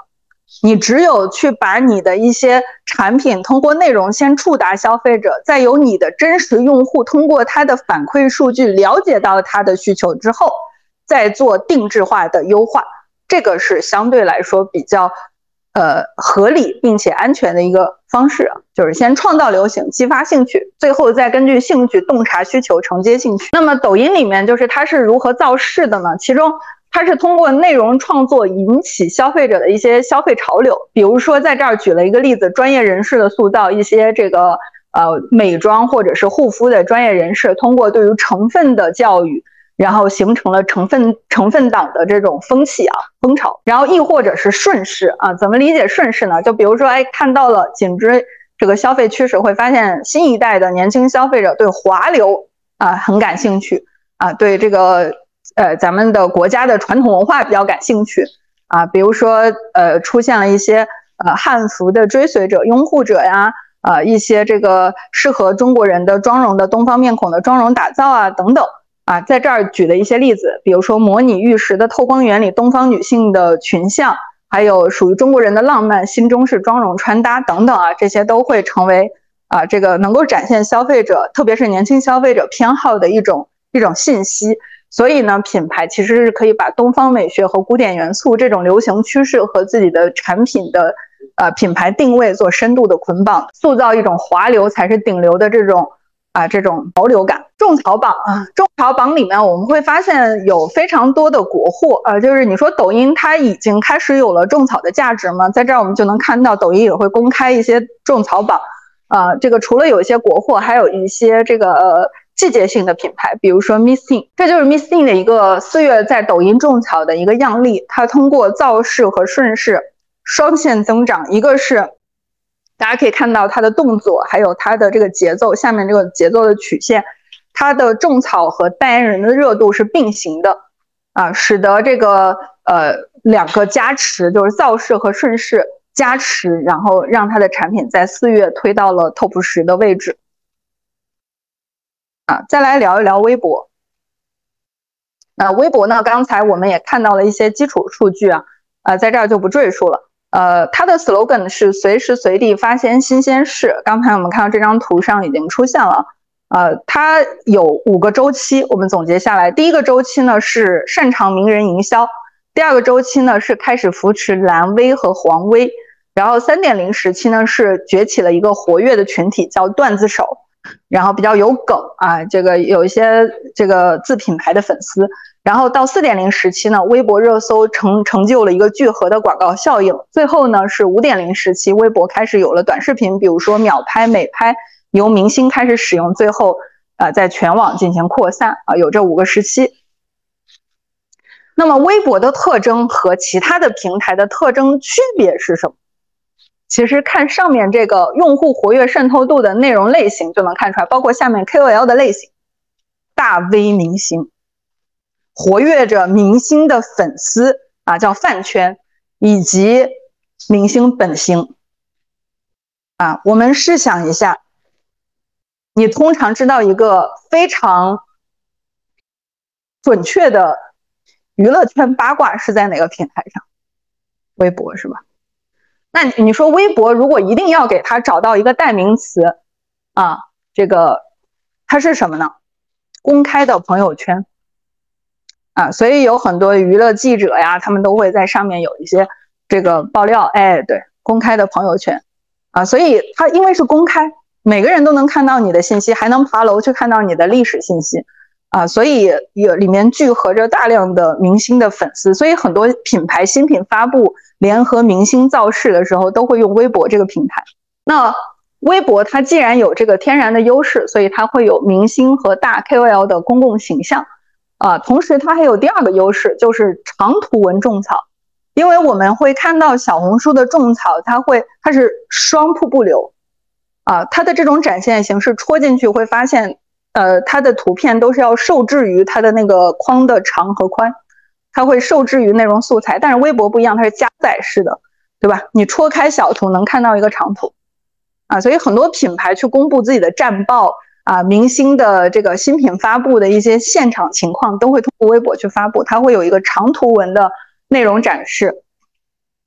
你只有去把你的一些产品通过内容先触达消费者，再由你的真实用户通过他的反馈数据了解到他的需求之后。再做定制化的优化，这个是相对来说比较，呃合理并且安全的一个方式啊，就是先创造流行，激发兴趣，最后再根据兴趣洞察需求，承接兴趣。那么抖音里面就是它是如何造势的呢？其中它是通过内容创作引起消费者的一些消费潮流，比如说在这儿举了一个例子，专业人士的塑造，一些这个呃美妆或者是护肤的专业人士，通过对于成分的教育。然后形成了成分成分党的这种风气啊风潮，然后亦或者是顺势啊，怎么理解顺势呢？就比如说，哎，看到了紧追这个消费趋势，会发现新一代的年轻消费者对华流啊很感兴趣啊，对这个呃咱们的国家的传统文化比较感兴趣啊，比如说呃出现了一些呃汉服的追随者拥护者呀，啊一些这个适合中国人的妆容的东方面孔的妆容打造啊等等。啊，在这儿举了一些例子，比如说模拟玉石的透光原理、东方女性的群像，还有属于中国人的浪漫、新中式妆容穿搭等等啊，这些都会成为啊这个能够展现消费者，特别是年轻消费者偏好的一种一种信息。所以呢，品牌其实是可以把东方美学和古典元素这种流行趋势和自己的产品的呃品牌定位做深度的捆绑，塑造一种华流才是顶流的这种。啊，这种潮流感，种草榜啊，种草榜里面我们会发现有非常多的国货，呃，就是你说抖音它已经开始有了种草的价值吗？在这儿我们就能看到抖音也会公开一些种草榜，啊，这个除了有一些国货，还有一些这个呃季节性的品牌，比如说 Missing，这就是 Missing 的一个四月在抖音种草的一个样例，它通过造势和顺势双线增长，一个是。大家可以看到它的动作，还有它的这个节奏，下面这个节奏的曲线，它的种草和代言人的热度是并行的，啊，使得这个呃两个加持，就是造势和顺势加持，然后让它的产品在四月推到了 top 十的位置。啊，再来聊一聊微博。那微博呢？刚才我们也看到了一些基础数据啊，呃，在这儿就不赘述了。呃，它的 slogan 是随时随地发现新鲜事。刚才我们看到这张图上已经出现了。呃，它有五个周期，我们总结下来，第一个周期呢是擅长名人营销，第二个周期呢是开始扶持蓝 V 和黄 V，然后三点零时期呢是崛起了一个活跃的群体叫段子手，然后比较有梗啊，这个有一些这个自品牌的粉丝。然后到四点零时期呢，微博热搜成成就了一个聚合的广告效应。最后呢是五点零时期，微博开始有了短视频，比如说秒拍、美拍，由明星开始使用，最后呃在全网进行扩散啊，有这五个时期。那么微博的特征和其他的平台的特征区别是什么？其实看上面这个用户活跃渗透度的内容类型就能看出来，包括下面 KOL 的类型，大 V 明星。活跃着明星的粉丝啊，叫饭圈，以及明星本星啊。我们试想一下，你通常知道一个非常准确的娱乐圈八卦是在哪个平台上？微博是吧？那你说微博如果一定要给他找到一个代名词啊，这个它是什么呢？公开的朋友圈。啊，所以有很多娱乐记者呀，他们都会在上面有一些这个爆料。哎，对，公开的朋友圈，啊，所以它因为是公开，每个人都能看到你的信息，还能爬楼去看到你的历史信息，啊，所以有里面聚合着大量的明星的粉丝，所以很多品牌新品发布联合明星造势的时候，都会用微博这个平台。那微博它既然有这个天然的优势，所以它会有明星和大 KOL 的公共形象，啊，同时它还有第二个优势，就是长图文种草。因为我们会看到小红书的种草，它会它是双瀑布流，啊，它的这种展现形式戳进去会发现，呃，它的图片都是要受制于它的那个框的长和宽，它会受制于内容素材。但是微博不一样，它是加载式的，对吧？你戳开小图能看到一个长图，啊，所以很多品牌去公布自己的战报啊，明星的这个新品发布的一些现场情况，都会通过微博去发布，它会有一个长图文的。内容展示，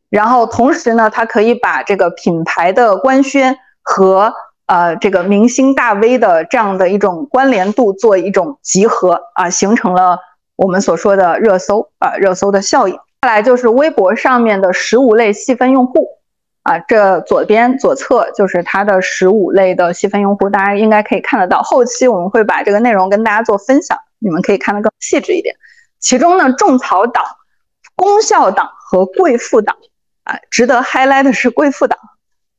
然后同时呢，它可以把这个品牌的官宣和呃这个明星大 V 的这样的一种关联度做一种集合啊，形成了我们所说的热搜啊热搜的效应。再来就是微博上面的十五类细分用户啊，这左边左侧就是它的十五类的细分用户，大家应该可以看得到。后期我们会把这个内容跟大家做分享，你们可以看得更细致一点。其中呢，种草党。功效党和贵妇党啊，值得 highlight 的是贵妇党，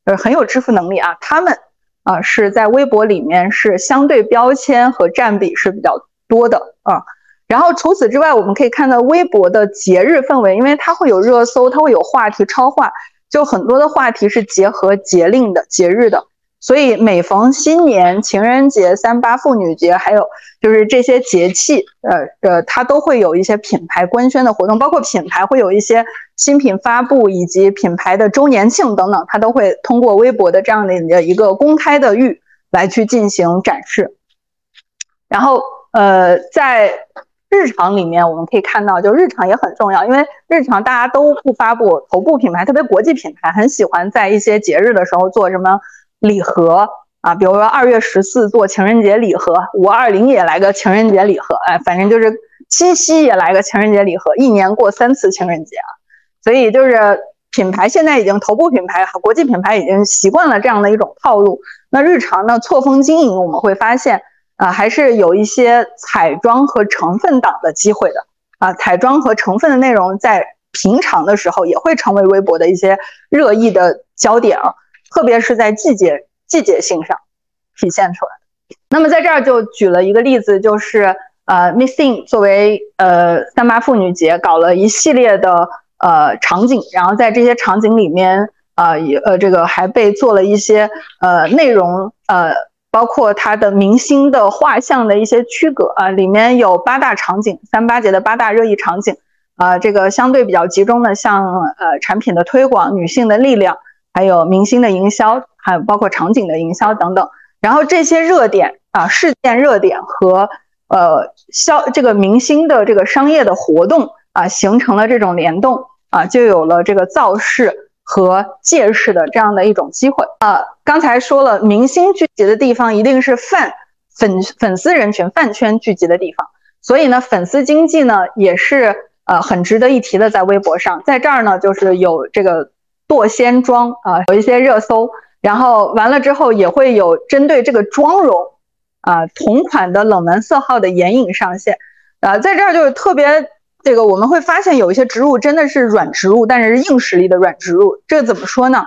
呃，很有支付能力啊。他们啊是在微博里面是相对标签和占比是比较多的啊。然后除此之外，我们可以看到微博的节日氛围，因为它会有热搜，它会有话题超话，就很多的话题是结合节令的节日的。所以每逢新年、情人节、三八妇女节，还有就是这些节气，呃呃，它都会有一些品牌官宣的活动，包括品牌会有一些新品发布以及品牌的周年庆等等，它都会通过微博的这样的一个公开的域来去进行展示。然后，呃，在日常里面，我们可以看到，就日常也很重要，因为日常大家都不发布，头部品牌，特别国际品牌，很喜欢在一些节日的时候做什么。礼盒啊，比如说二月十四做情人节礼盒，五二零也来个情人节礼盒，哎，反正就是七夕也来个情人节礼盒，一年过三次情人节啊。所以就是品牌现在已经头部品牌和国际品牌已经习惯了这样的一种套路。那日常呢错峰经营，我们会发现啊，还是有一些彩妆和成分党的机会的啊。彩妆和成分的内容在平常的时候也会成为微博的一些热议的焦点啊。特别是在季节季节性上体现出来。那么在这儿就举了一个例子，就是呃，Missing 作为呃三八妇女节搞了一系列的呃场景，然后在这些场景里面啊也呃这个还被做了一些呃内容呃，包括它的明星的画像的一些区隔啊，里面有八大场景，三八节的八大热议场景啊，这个相对比较集中的，像呃产品的推广、女性的力量。还有明星的营销，还有包括场景的营销等等。然后这些热点啊，事件热点和呃销这个明星的这个商业的活动啊，形成了这种联动啊，就有了这个造势和借势的这样的一种机会啊。刚才说了，明星聚集的地方一定是饭粉粉丝人群饭圈聚集的地方，所以呢，粉丝经济呢也是呃很值得一提的，在微博上，在这儿呢就是有这个。堕仙妆啊，有一些热搜，然后完了之后也会有针对这个妆容啊同款的冷门色号的眼影上线啊，在这儿就是特别这个我们会发现有一些植入真的是软植入，但是硬实力的软植入，这怎么说呢？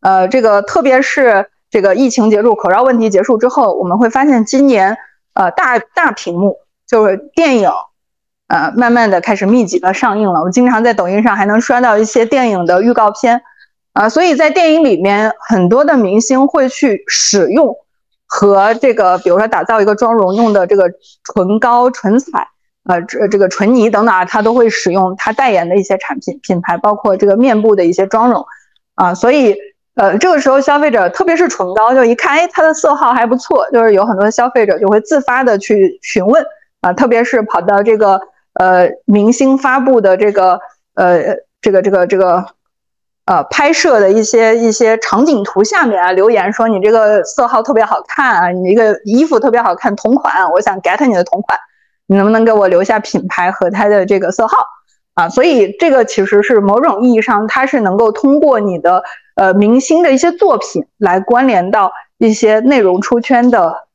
呃，这个特别是这个疫情结束，口罩问题结束之后，我们会发现今年呃大大屏幕就是电影呃慢慢的开始密集的上映了，我经常在抖音上还能刷到一些电影的预告片。啊，所以在电影里面，很多的明星会去使用和这个，比如说打造一个妆容用的这个唇膏、唇彩，呃，这这个唇泥等等啊，他都会使用他代言的一些产品品牌，包括这个面部的一些妆容啊。所以，呃，这个时候消费者，特别是唇膏，就一看，哎，它的色号还不错，就是有很多消费者就会自发的去询问啊，特别是跑到这个呃明星发布的这个呃这个这个这个。呃，拍摄的一些一些场景图下面啊，留言说你这个色号特别好看啊，你这个衣服特别好看，同款，我想 get 你的同款，你能不能给我留下品牌和它的这个色号啊？所以这个其实是某种意义上，它是能够通过你的呃明星的一些作品来关联到一些内容出圈的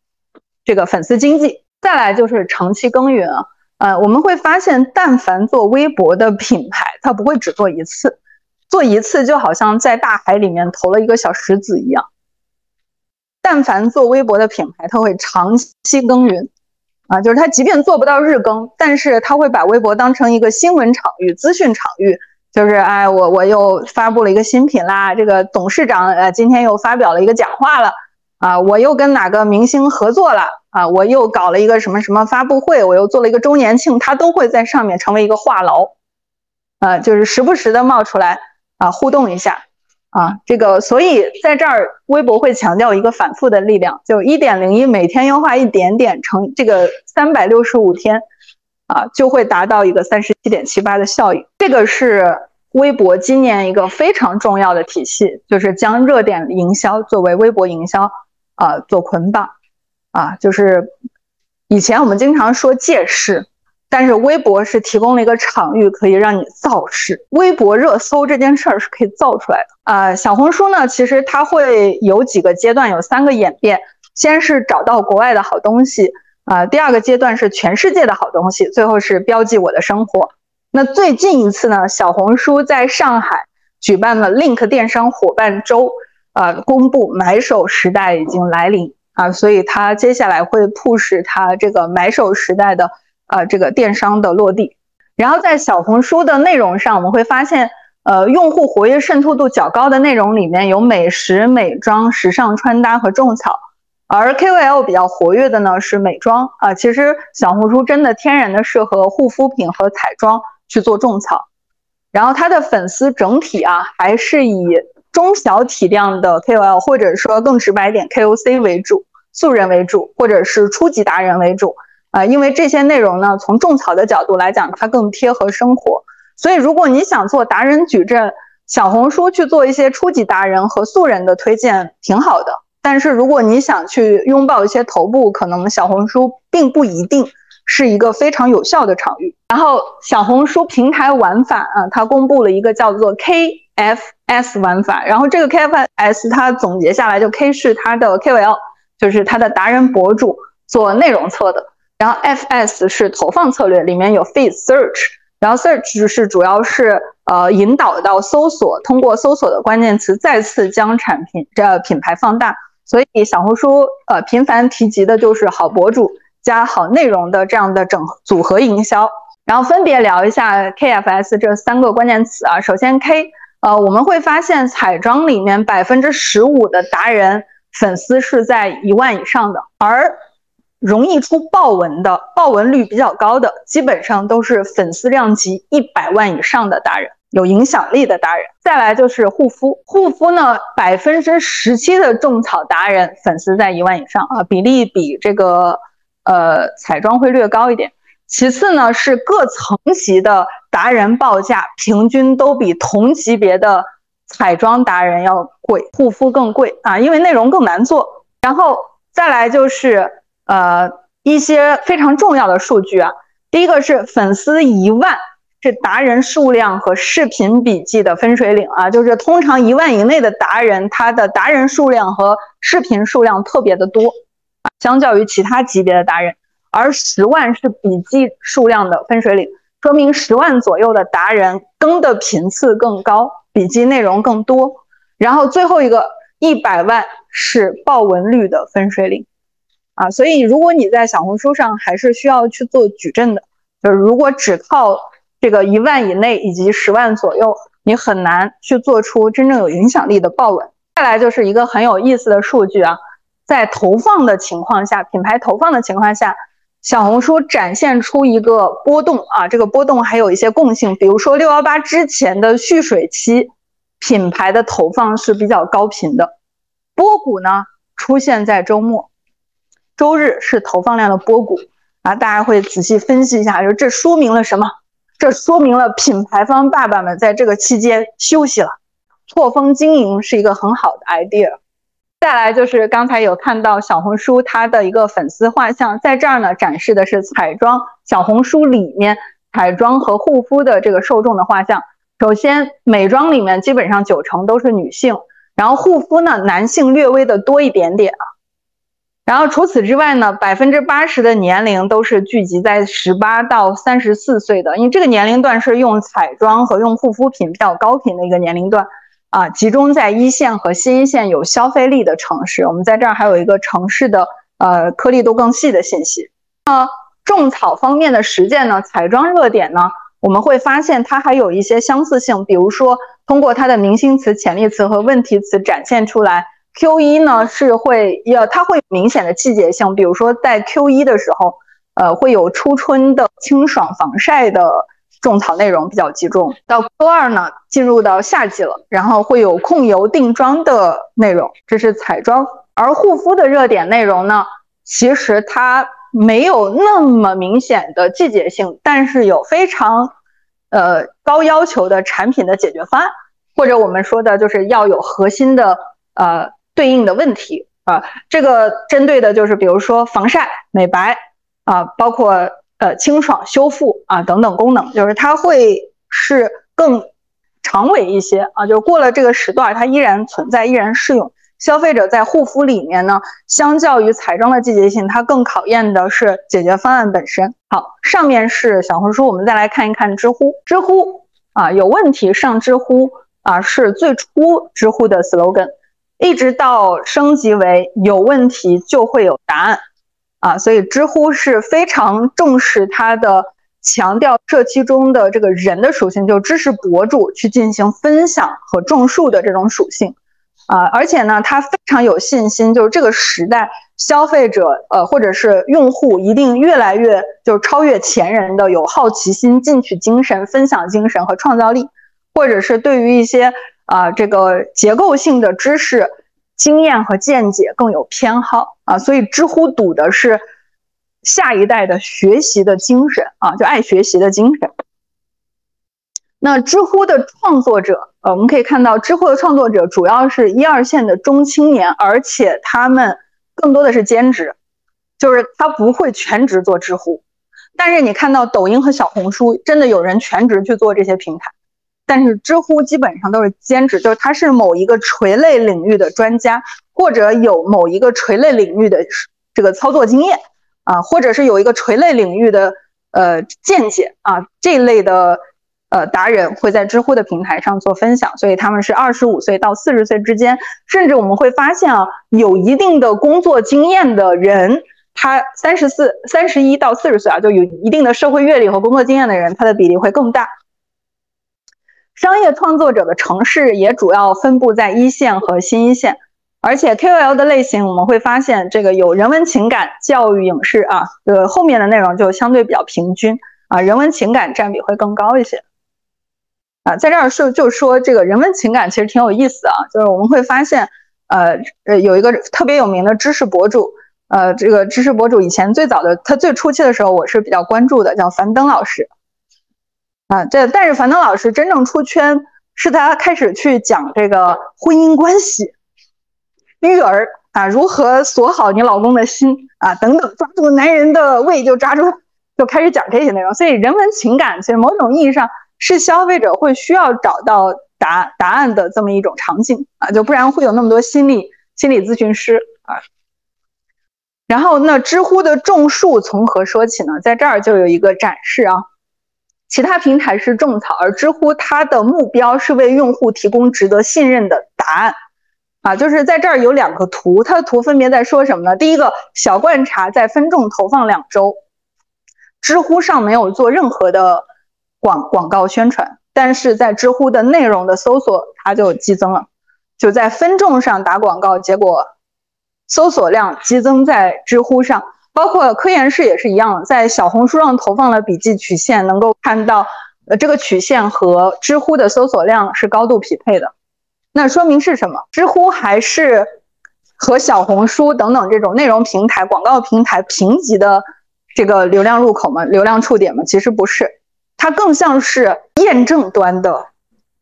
这个粉丝经济。再来就是长期耕耘啊，呃，我们会发现，但凡做微博的品牌，它不会只做一次，做一次就好像在大海里面投了一个小石子一样。但凡做微博的品牌，它会长期耕耘，啊，就是他即便做不到日更，但是他会把微博当成一个新闻场域、资讯场域。就是哎，我我又发布了一个新品啦，这个董事长呃今天又发表了一个讲话了啊，我又跟哪个明星合作了啊，我又搞了一个什么什么发布会，我又做了一个周年庆，他都会在上面成为一个话痨，啊，就是时不时的冒出来啊互动一下啊，这个所以在这儿微博会强调一个反复的力量，就一点零一每天优化一点点，成这个三百六十五天啊就会达到一个三十七点七八的效应，这个是。微博今年一个非常重要的体系，就是将热点营销作为微博营销啊做捆绑啊，就是以前我们经常说借势，但是微博是提供了一个场域，可以让你造势。微博热搜这件事儿是可以造出来的啊。小红书呢，其实它会有几个阶段，有三个演变，先是找到国外的好东西啊，第二个阶段是全世界的好东西，最后是标记我的生活。那最近一次呢？小红书在上海举办了 Link 电商伙伴周，呃，公布买手时代已经来临啊，所以它接下来会 push 它这个买手时代的呃这个电商的落地。然后在小红书的内容上，我们会发现，呃，用户活跃渗透度较高的内容里面有美食、美妆、时尚穿搭和种草，而 KOL 比较活跃的呢是美妆啊。其实小红书真的天然的适合护肤品和彩妆。去做种草，然后他的粉丝整体啊，还是以中小体量的 KOL，或者说更直白点 KOC 为主，素人为主，或者是初级达人为主啊，因为这些内容呢，从种草的角度来讲，它更贴合生活。所以，如果你想做达人矩阵，小红书去做一些初级达人和素人的推荐挺好的。但是，如果你想去拥抱一些头部，可能小红书并不一定。是一个非常有效的场域。然后小红书平台玩法啊，它公布了一个叫做 KFS 玩法。然后这个 KFS 它总结下来，就 K 是它的 KOL，就是它的达人博主做内容侧的。然后 FS 是投放策略，里面有 Feed Search。然后 Search 是主要是呃引导到搜索，通过搜索的关键词再次将产品这品牌放大。所以小红书呃频繁提及的就是好博主。加好内容的这样的整组合营销，然后分别聊一下 KFS 这三个关键词啊。首先 K，呃，我们会发现彩妆里面百分之十五的达人粉丝是在一万以上的，而容易出豹纹的、豹纹率比较高的，基本上都是粉丝量级一百万以上的达人，有影响力的达人。再来就是护肤，护肤呢，百分之十七的种草达人粉丝在一万以上啊，比例比这个。呃，彩妆会略高一点。其次呢，是各层级的达人报价平均都比同级别的彩妆达人要贵，护肤更贵啊，因为内容更难做。然后再来就是呃一些非常重要的数据啊，第一个是粉丝一万是达人数量和视频笔记的分水岭啊，就是通常一万以内的达人，他的达人数量和视频数量特别的多。相较于其他级别的达人，而十万是笔记数量的分水岭，说明十万左右的达人更的频次更高，笔记内容更多。然后最后一个一百万是爆文率的分水岭，啊，所以如果你在小红书上还是需要去做矩阵的，就是如果只靠这个一万以内以及十万左右，你很难去做出真正有影响力的爆文。再来就是一个很有意思的数据啊。在投放的情况下，品牌投放的情况下，小红书展现出一个波动啊，这个波动还有一些共性，比如说六幺八之前的蓄水期，品牌的投放是比较高频的，波谷呢出现在周末，周日是投放量的波谷啊，大家会仔细分析一下，就这说明了什么？这说明了品牌方爸爸们在这个期间休息了，错峰经营是一个很好的 idea。再来就是刚才有看到小红书它的一个粉丝画像，在这儿呢展示的是彩妆小红书里面彩妆和护肤的这个受众的画像。首先，美妆里面基本上九成都是女性，然后护肤呢，男性略微的多一点点啊。然后除此之外呢，百分之八十的年龄都是聚集在十八到三十四岁的，因为这个年龄段是用彩妆和用护肤品比较高频的一个年龄段啊，集中在一线和新一线有消费力的城市。我们在这儿还有一个城市的呃颗粒度更细的信息。那种草方面的实践呢，彩妆热点呢，我们会发现它还有一些相似性，比如说通过它的明星词、潜力词和问题词展现出来。Q 一呢是会要它会有明显的季节性，比如说在 Q 一的时候，呃，会有初春的清爽防晒的种草内容比较集中。到 Q 二呢，进入到夏季了，然后会有控油定妆的内容，这是彩妆。而护肤的热点内容呢，其实它没有那么明显的季节性，但是有非常呃高要求的产品的解决方案，或者我们说的就是要有核心的呃。对应的问题啊，这个针对的就是比如说防晒、美白啊，包括呃清爽、修复啊等等功能，就是它会是更长尾一些啊，就过了这个时段，它依然存在，依然适用。消费者在护肤里面呢，相较于彩妆的季节性，它更考验的是解决方案本身。好，上面是小红书，我们再来看一看知乎。知乎啊，有问题上知乎啊，是最初知乎的 slogan。一直到升级为有问题就会有答案，啊，所以知乎是非常重视它的强调社区中的这个人的属性，就是知识博主去进行分享和种树的这种属性，啊，而且呢，它非常有信心，就是这个时代消费者呃或者是用户一定越来越就是超越前人的有好奇心、进取精神、分享精神和创造力，或者是对于一些。啊，这个结构性的知识、经验和见解更有偏好啊，所以知乎赌的是下一代的学习的精神啊，就爱学习的精神。那知乎的创作者，呃，我们可以看到，知乎的创作者主要是一二线的中青年，而且他们更多的是兼职，就是他不会全职做知乎。但是你看到抖音和小红书，真的有人全职去做这些平台。但是知乎基本上都是兼职，就是他是某一个垂类领域的专家，或者有某一个垂类领域的这个操作经验啊，或者是有一个垂类领域的呃见解啊，这类的呃达人会在知乎的平台上做分享，所以他们是二十五岁到四十岁之间，甚至我们会发现啊，有一定的工作经验的人，他三十四、三十一到四十岁啊，就有一定的社会阅历和工作经验的人，他的比例会更大。商业创作者的城市也主要分布在一线和新一线，而且 KOL 的类型我们会发现，这个有人文情感、教育、影视啊，呃，后面的内容就相对比较平均啊，人文情感占比会更高一些啊。在这儿是就说这个人文情感其实挺有意思啊，就是我们会发现，呃呃，有一个特别有名的知识博主，呃，这个知识博主以前最早的他最初期的时候，我是比较关注的，叫樊登老师。啊，这但是樊登老师真正出圈是他开始去讲这个婚姻关系、育儿啊，如何锁好你老公的心啊，等等，抓住男人的胃就抓住，就开始讲这些内容。所以人文情感其实某种意义上是消费者会需要找到答答案的这么一种场景啊，就不然会有那么多心理心理咨询师啊。然后那知乎的种树从何说起呢？在这儿就有一个展示啊。其他平台是种草，而知乎它的目标是为用户提供值得信任的答案，啊，就是在这儿有两个图，它的图分别在说什么呢？第一个小罐茶在分众投放两周，知乎上没有做任何的广广告宣传，但是在知乎的内容的搜索它就激增了，就在分众上打广告，结果搜索量激增在知乎上。包括科研室也是一样，在小红书上投放了笔记曲线，能够看到，呃，这个曲线和知乎的搜索量是高度匹配的。那说明是什么？知乎还是和小红书等等这种内容平台、广告平台平级的这个流量入口吗？流量触点吗？其实不是，它更像是验证端的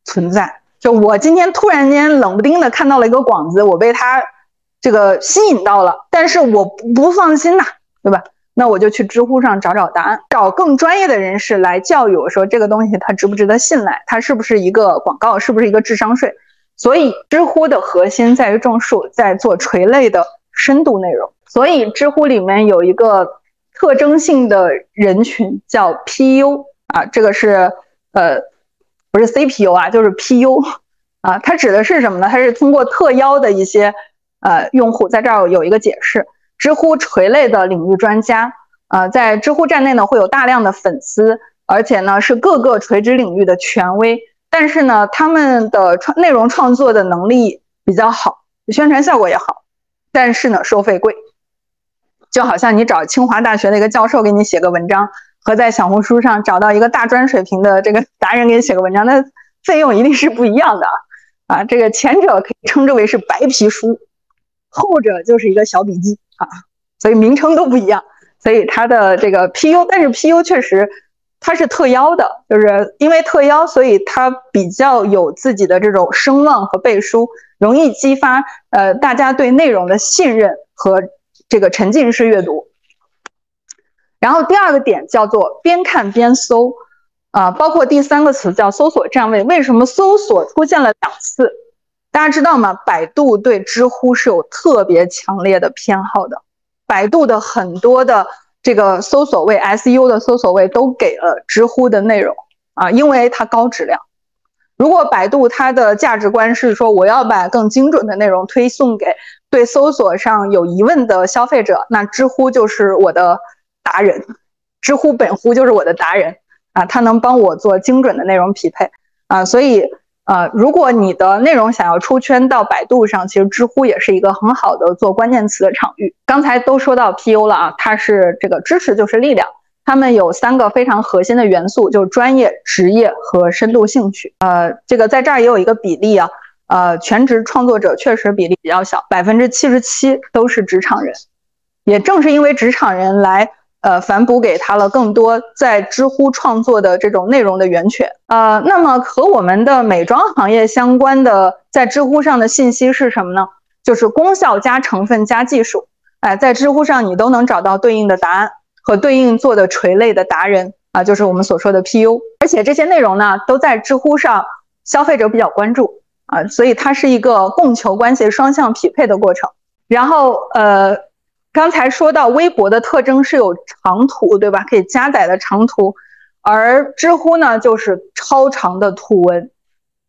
存在。就我今天突然间冷不丁的看到了一个广子，我被它这个吸引到了，但是我不放心呐。对吧？那我就去知乎上找找答案，找更专业的人士来教育我说这个东西它值不值得信赖，它是不是一个广告，是不是一个智商税？所以知乎的核心在于种树，在做垂类的深度内容。所以知乎里面有一个特征性的人群叫 PU 啊，这个是呃不是 CPU 啊，就是 PU 啊，它指的是什么呢？它是通过特邀的一些呃用户，在这儿有一个解释，知乎垂类的领域专家呃，在知乎站内呢会有大量的粉丝，而且呢是各个垂直领域的权威。但是呢，他们的创内容创作的能力比较好，宣传效果也好，但是呢，收费贵。就好像你找清华大学的一个教授给你写个文章，和在小红书上找到一个大专水平的这个达人给你写个文章，那费用一定是不一样的啊。这个前者可以称之为是白皮书，后者就是一个小笔记啊，所以名称都不一样。所以它的这个 PU，但是 PU 确实。它是特邀的，就是因为特邀，所以它比较有自己的这种声望和背书，容易激发呃大家对内容的信任和这个沉浸式阅读。然后第二个点叫做边看边搜，啊，包括第三个词叫搜索站位。为什么搜索出现了两次？大家知道吗？百度对知乎是有特别强烈的偏好的，百度的很多的。这个搜索位 SU 的搜索位都给了知乎的内容啊，因为它高质量。如果百度它的价值观是说我要把更精准的内容推送给对搜索上有疑问的消费者，那知乎就是我的达人，知乎本乎就是我的达人啊，它能帮我做精准的内容匹配啊，所以。呃，如果你的内容想要出圈到百度上，其实知乎也是一个很好的做关键词的场域。刚才都说到 PU 了啊，它是这个支持就是力量，他们有三个非常核心的元素，就是专业、职业和深度兴趣。呃，这个在这儿也有一个比例啊，呃，全职创作者确实比例比较小，百分之七十七都是职场人。也正是因为职场人来。呃，反哺给他了更多在知乎创作的这种内容的源泉。呃，那么和我们的美妆行业相关的，在知乎上的信息是什么呢？就是功效加成分加技术。哎，在知乎上你都能找到对应的答案和对应做的垂类的达人啊，就是我们所说的 PU。而且这些内容呢，都在知乎上消费者比较关注啊，所以它是一个供求关系双向匹配的过程。然后呃。刚才说到微博的特征是有长图，对吧？可以加载的长图，而知乎呢就是超长的图文，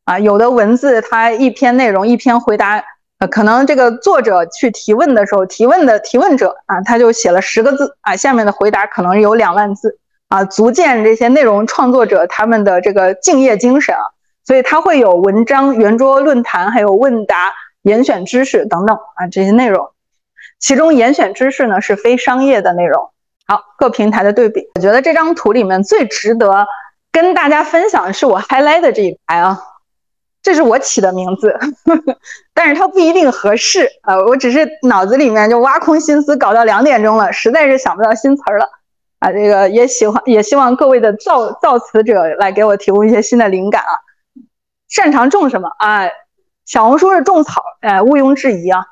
啊，有的文字它一篇内容一篇回答，呃，可能这个作者去提问的时候，提问的提问者啊，他就写了十个字啊，下面的回答可能有两万字啊，足见这些内容创作者他们的这个敬业精神啊，所以他会有文章、圆桌论坛，还有问答、严选知识等等啊这些内容。其中严选知识呢是非商业的内容。好，各平台的对比，我觉得这张图里面最值得跟大家分享的是我 highlight 的这一排啊，这是我起的名字，呵 呵但是它不一定合适啊。我只是脑子里面就挖空心思搞到两点钟了，实在是想不到新词儿了啊。这个也喜欢，也希望各位的造造词者来给我提供一些新的灵感啊。擅长种什么啊？小红书是种草，哎，毋庸置疑啊。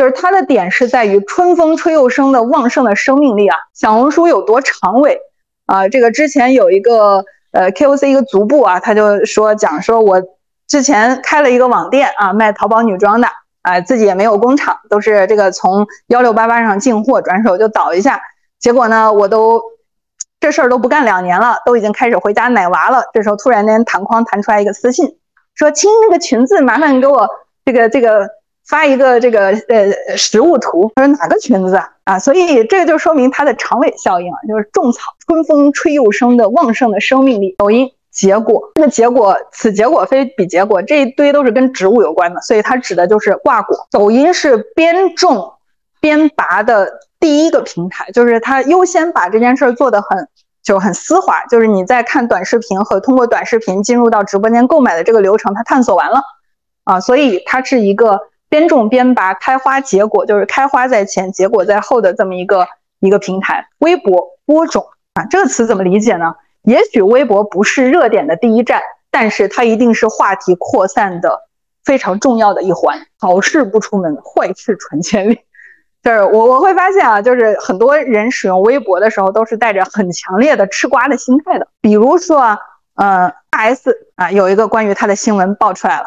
就是它的点是在于春风吹又生的旺盛的生命力啊！小红书有多长尾啊？这个之前有一个呃 KOC 一个足部啊，他就说讲说我之前开了一个网店啊，卖淘宝女装的啊，自己也没有工厂，都是这个从幺六八八上进货，转手就倒一下。结果呢，我都这事儿都不干两年了，都已经开始回家奶娃了。这时候突然间弹框弹出来一个私信，说亲那个裙子，麻烦你给我这个这个。发一个这个呃实物图，他说哪个裙子啊？啊，所以这个就说明它的长尾效应啊，就是种草，春风吹又生的旺盛的生命力。抖音结果，这个结果，此结果非彼结果，这一堆都是跟植物有关的，所以它指的就是挂果。抖音是边种边拔的第一个平台，就是它优先把这件事儿做得很就很丝滑，就是你在看短视频和通过短视频进入到直播间购买的这个流程，它探索完了啊，所以它是一个。边种边拔，开花结果，就是开花在前，结果在后的这么一个一个平台。微博播种啊，这个词怎么理解呢？也许微博不是热点的第一站，但是它一定是话题扩散的非常重要的一环。好事不出门，坏事传千里。就是我我会发现啊，就是很多人使用微博的时候，都是带着很强烈的吃瓜的心态的。比如说，呃，大 S 啊，有一个关于他的新闻爆出来了。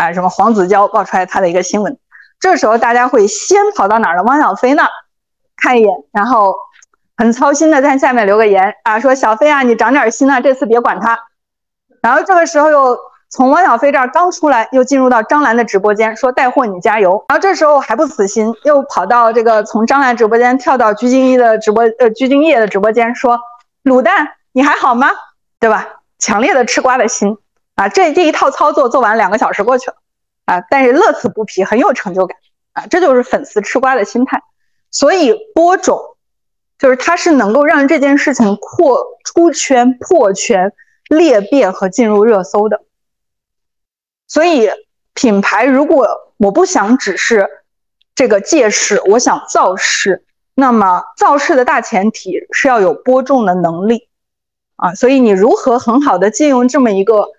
啊，什么黄子佼爆出来他的一个新闻，这时候大家会先跑到哪儿呢？汪小菲那儿看一眼，然后很操心的在下面留个言啊，说小飞啊，你长点心啊，这次别管他。然后这个时候又从汪小菲这儿刚出来，又进入到张兰的直播间，说带货你加油。然后这时候还不死心，又跑到这个从张兰直播间跳到鞠婧祎的直播，呃，鞠婧祎的直播间说，卤蛋你还好吗？对吧？强烈的吃瓜的心。啊，这这一套操作做完两个小时过去了，啊，但是乐此不疲，很有成就感，啊，这就是粉丝吃瓜的心态。所以播种，就是它是能够让这件事情扩出圈、破圈、裂变和进入热搜的。所以品牌，如果我不想只是这个借势，我想造势，那么造势的大前提是要有播种的能力，啊，所以你如何很好的借用这么一个。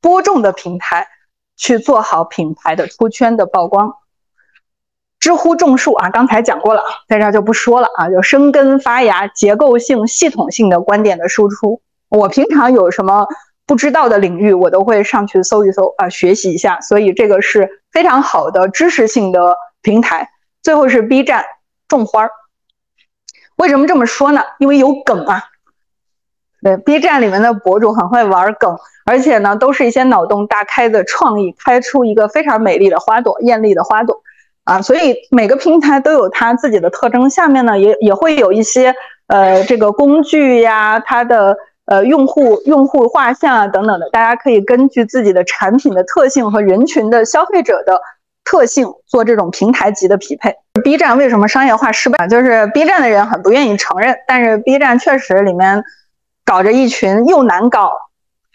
播种的平台去做好品牌的出圈的曝光。知乎种树啊，刚才讲过了，在这就不说了啊。就生根发芽、结构性、系统性的观点的输出。我平常有什么不知道的领域，我都会上去搜一搜啊，学习一下。所以这个是非常好的知识性的平台。最后是 B 站种花儿，为什么这么说呢？因为有梗啊。对，B 站里面的博主很会玩梗。而且呢，都是一些脑洞大开的创意，开出一个非常美丽的花朵，艳丽的花朵，啊，所以每个平台都有它自己的特征。下面呢，也也会有一些呃这个工具呀，它的呃用户用户画像啊等等的，大家可以根据自己的产品的特性和人群的消费者的特性做这种平台级的匹配。B 站为什么商业化失败？就是 B 站的人很不愿意承认，但是 B 站确实里面搞着一群又难搞。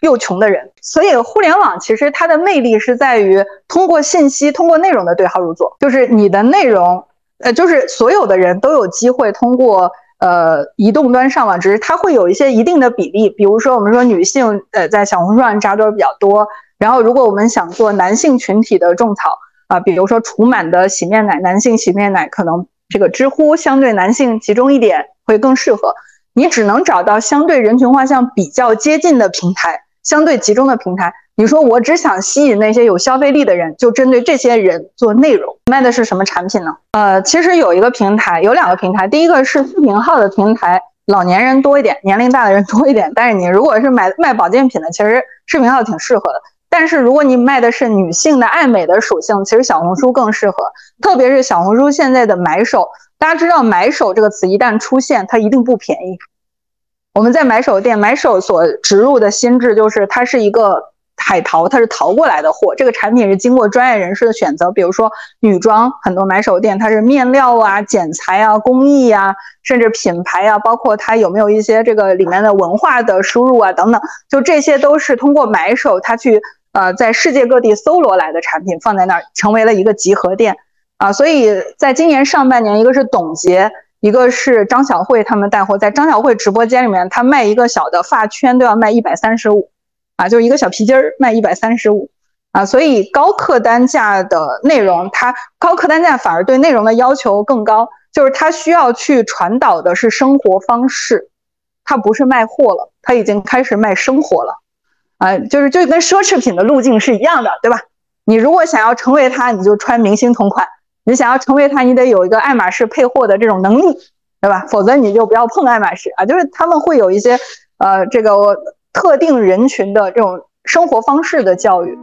又穷的人，所以互联网其实它的魅力是在于通过信息、通过内容的对号入座，就是你的内容，呃，就是所有的人都有机会通过呃移动端上网，只是它会有一些一定的比例，比如说我们说女性呃在小红书上扎堆比较多，然后如果我们想做男性群体的种草啊，比如说除螨的洗面奶，男性洗面奶可能这个知乎相对男性集中一点会更适合，你只能找到相对人群画像比较接近的平台。相对集中的平台，你说我只想吸引那些有消费力的人，就针对这些人做内容，卖的是什么产品呢？呃，其实有一个平台，有两个平台，第一个是视频号的平台，老年人多一点，年龄大的人多一点。但是你如果是买卖保健品的，其实视频号挺适合的。但是如果你卖的是女性的爱美的属性，其实小红书更适合。特别是小红书现在的买手，大家知道买手这个词一旦出现，它一定不便宜。我们在买手店，买手所植入的心智就是它是一个海淘，它是淘过来的货。这个产品是经过专业人士的选择，比如说女装，很多买手店它是面料啊、剪裁啊、工艺啊，甚至品牌啊，包括它有没有一些这个里面的文化的输入啊等等，就这些都是通过买手他去呃在世界各地搜罗来的产品，放在那儿成为了一个集合店啊。所以在今年上半年，一个是董洁。一个是张小慧他们带货，在张小慧直播间里面，她卖一个小的发圈都要卖一百三十五，啊，就是一个小皮筋儿卖一百三十五，啊，所以高客单价的内容，它高客单价反而对内容的要求更高，就是它需要去传导的是生活方式，它不是卖货了，它已经开始卖生活了，啊，就是就跟奢侈品的路径是一样的，对吧？你如果想要成为它，你就穿明星同款。你想要成为他，你得有一个爱马仕配货的这种能力，对吧？否则你就不要碰爱马仕啊！就是他们会有一些，呃，这个特定人群的这种生活方式的教育。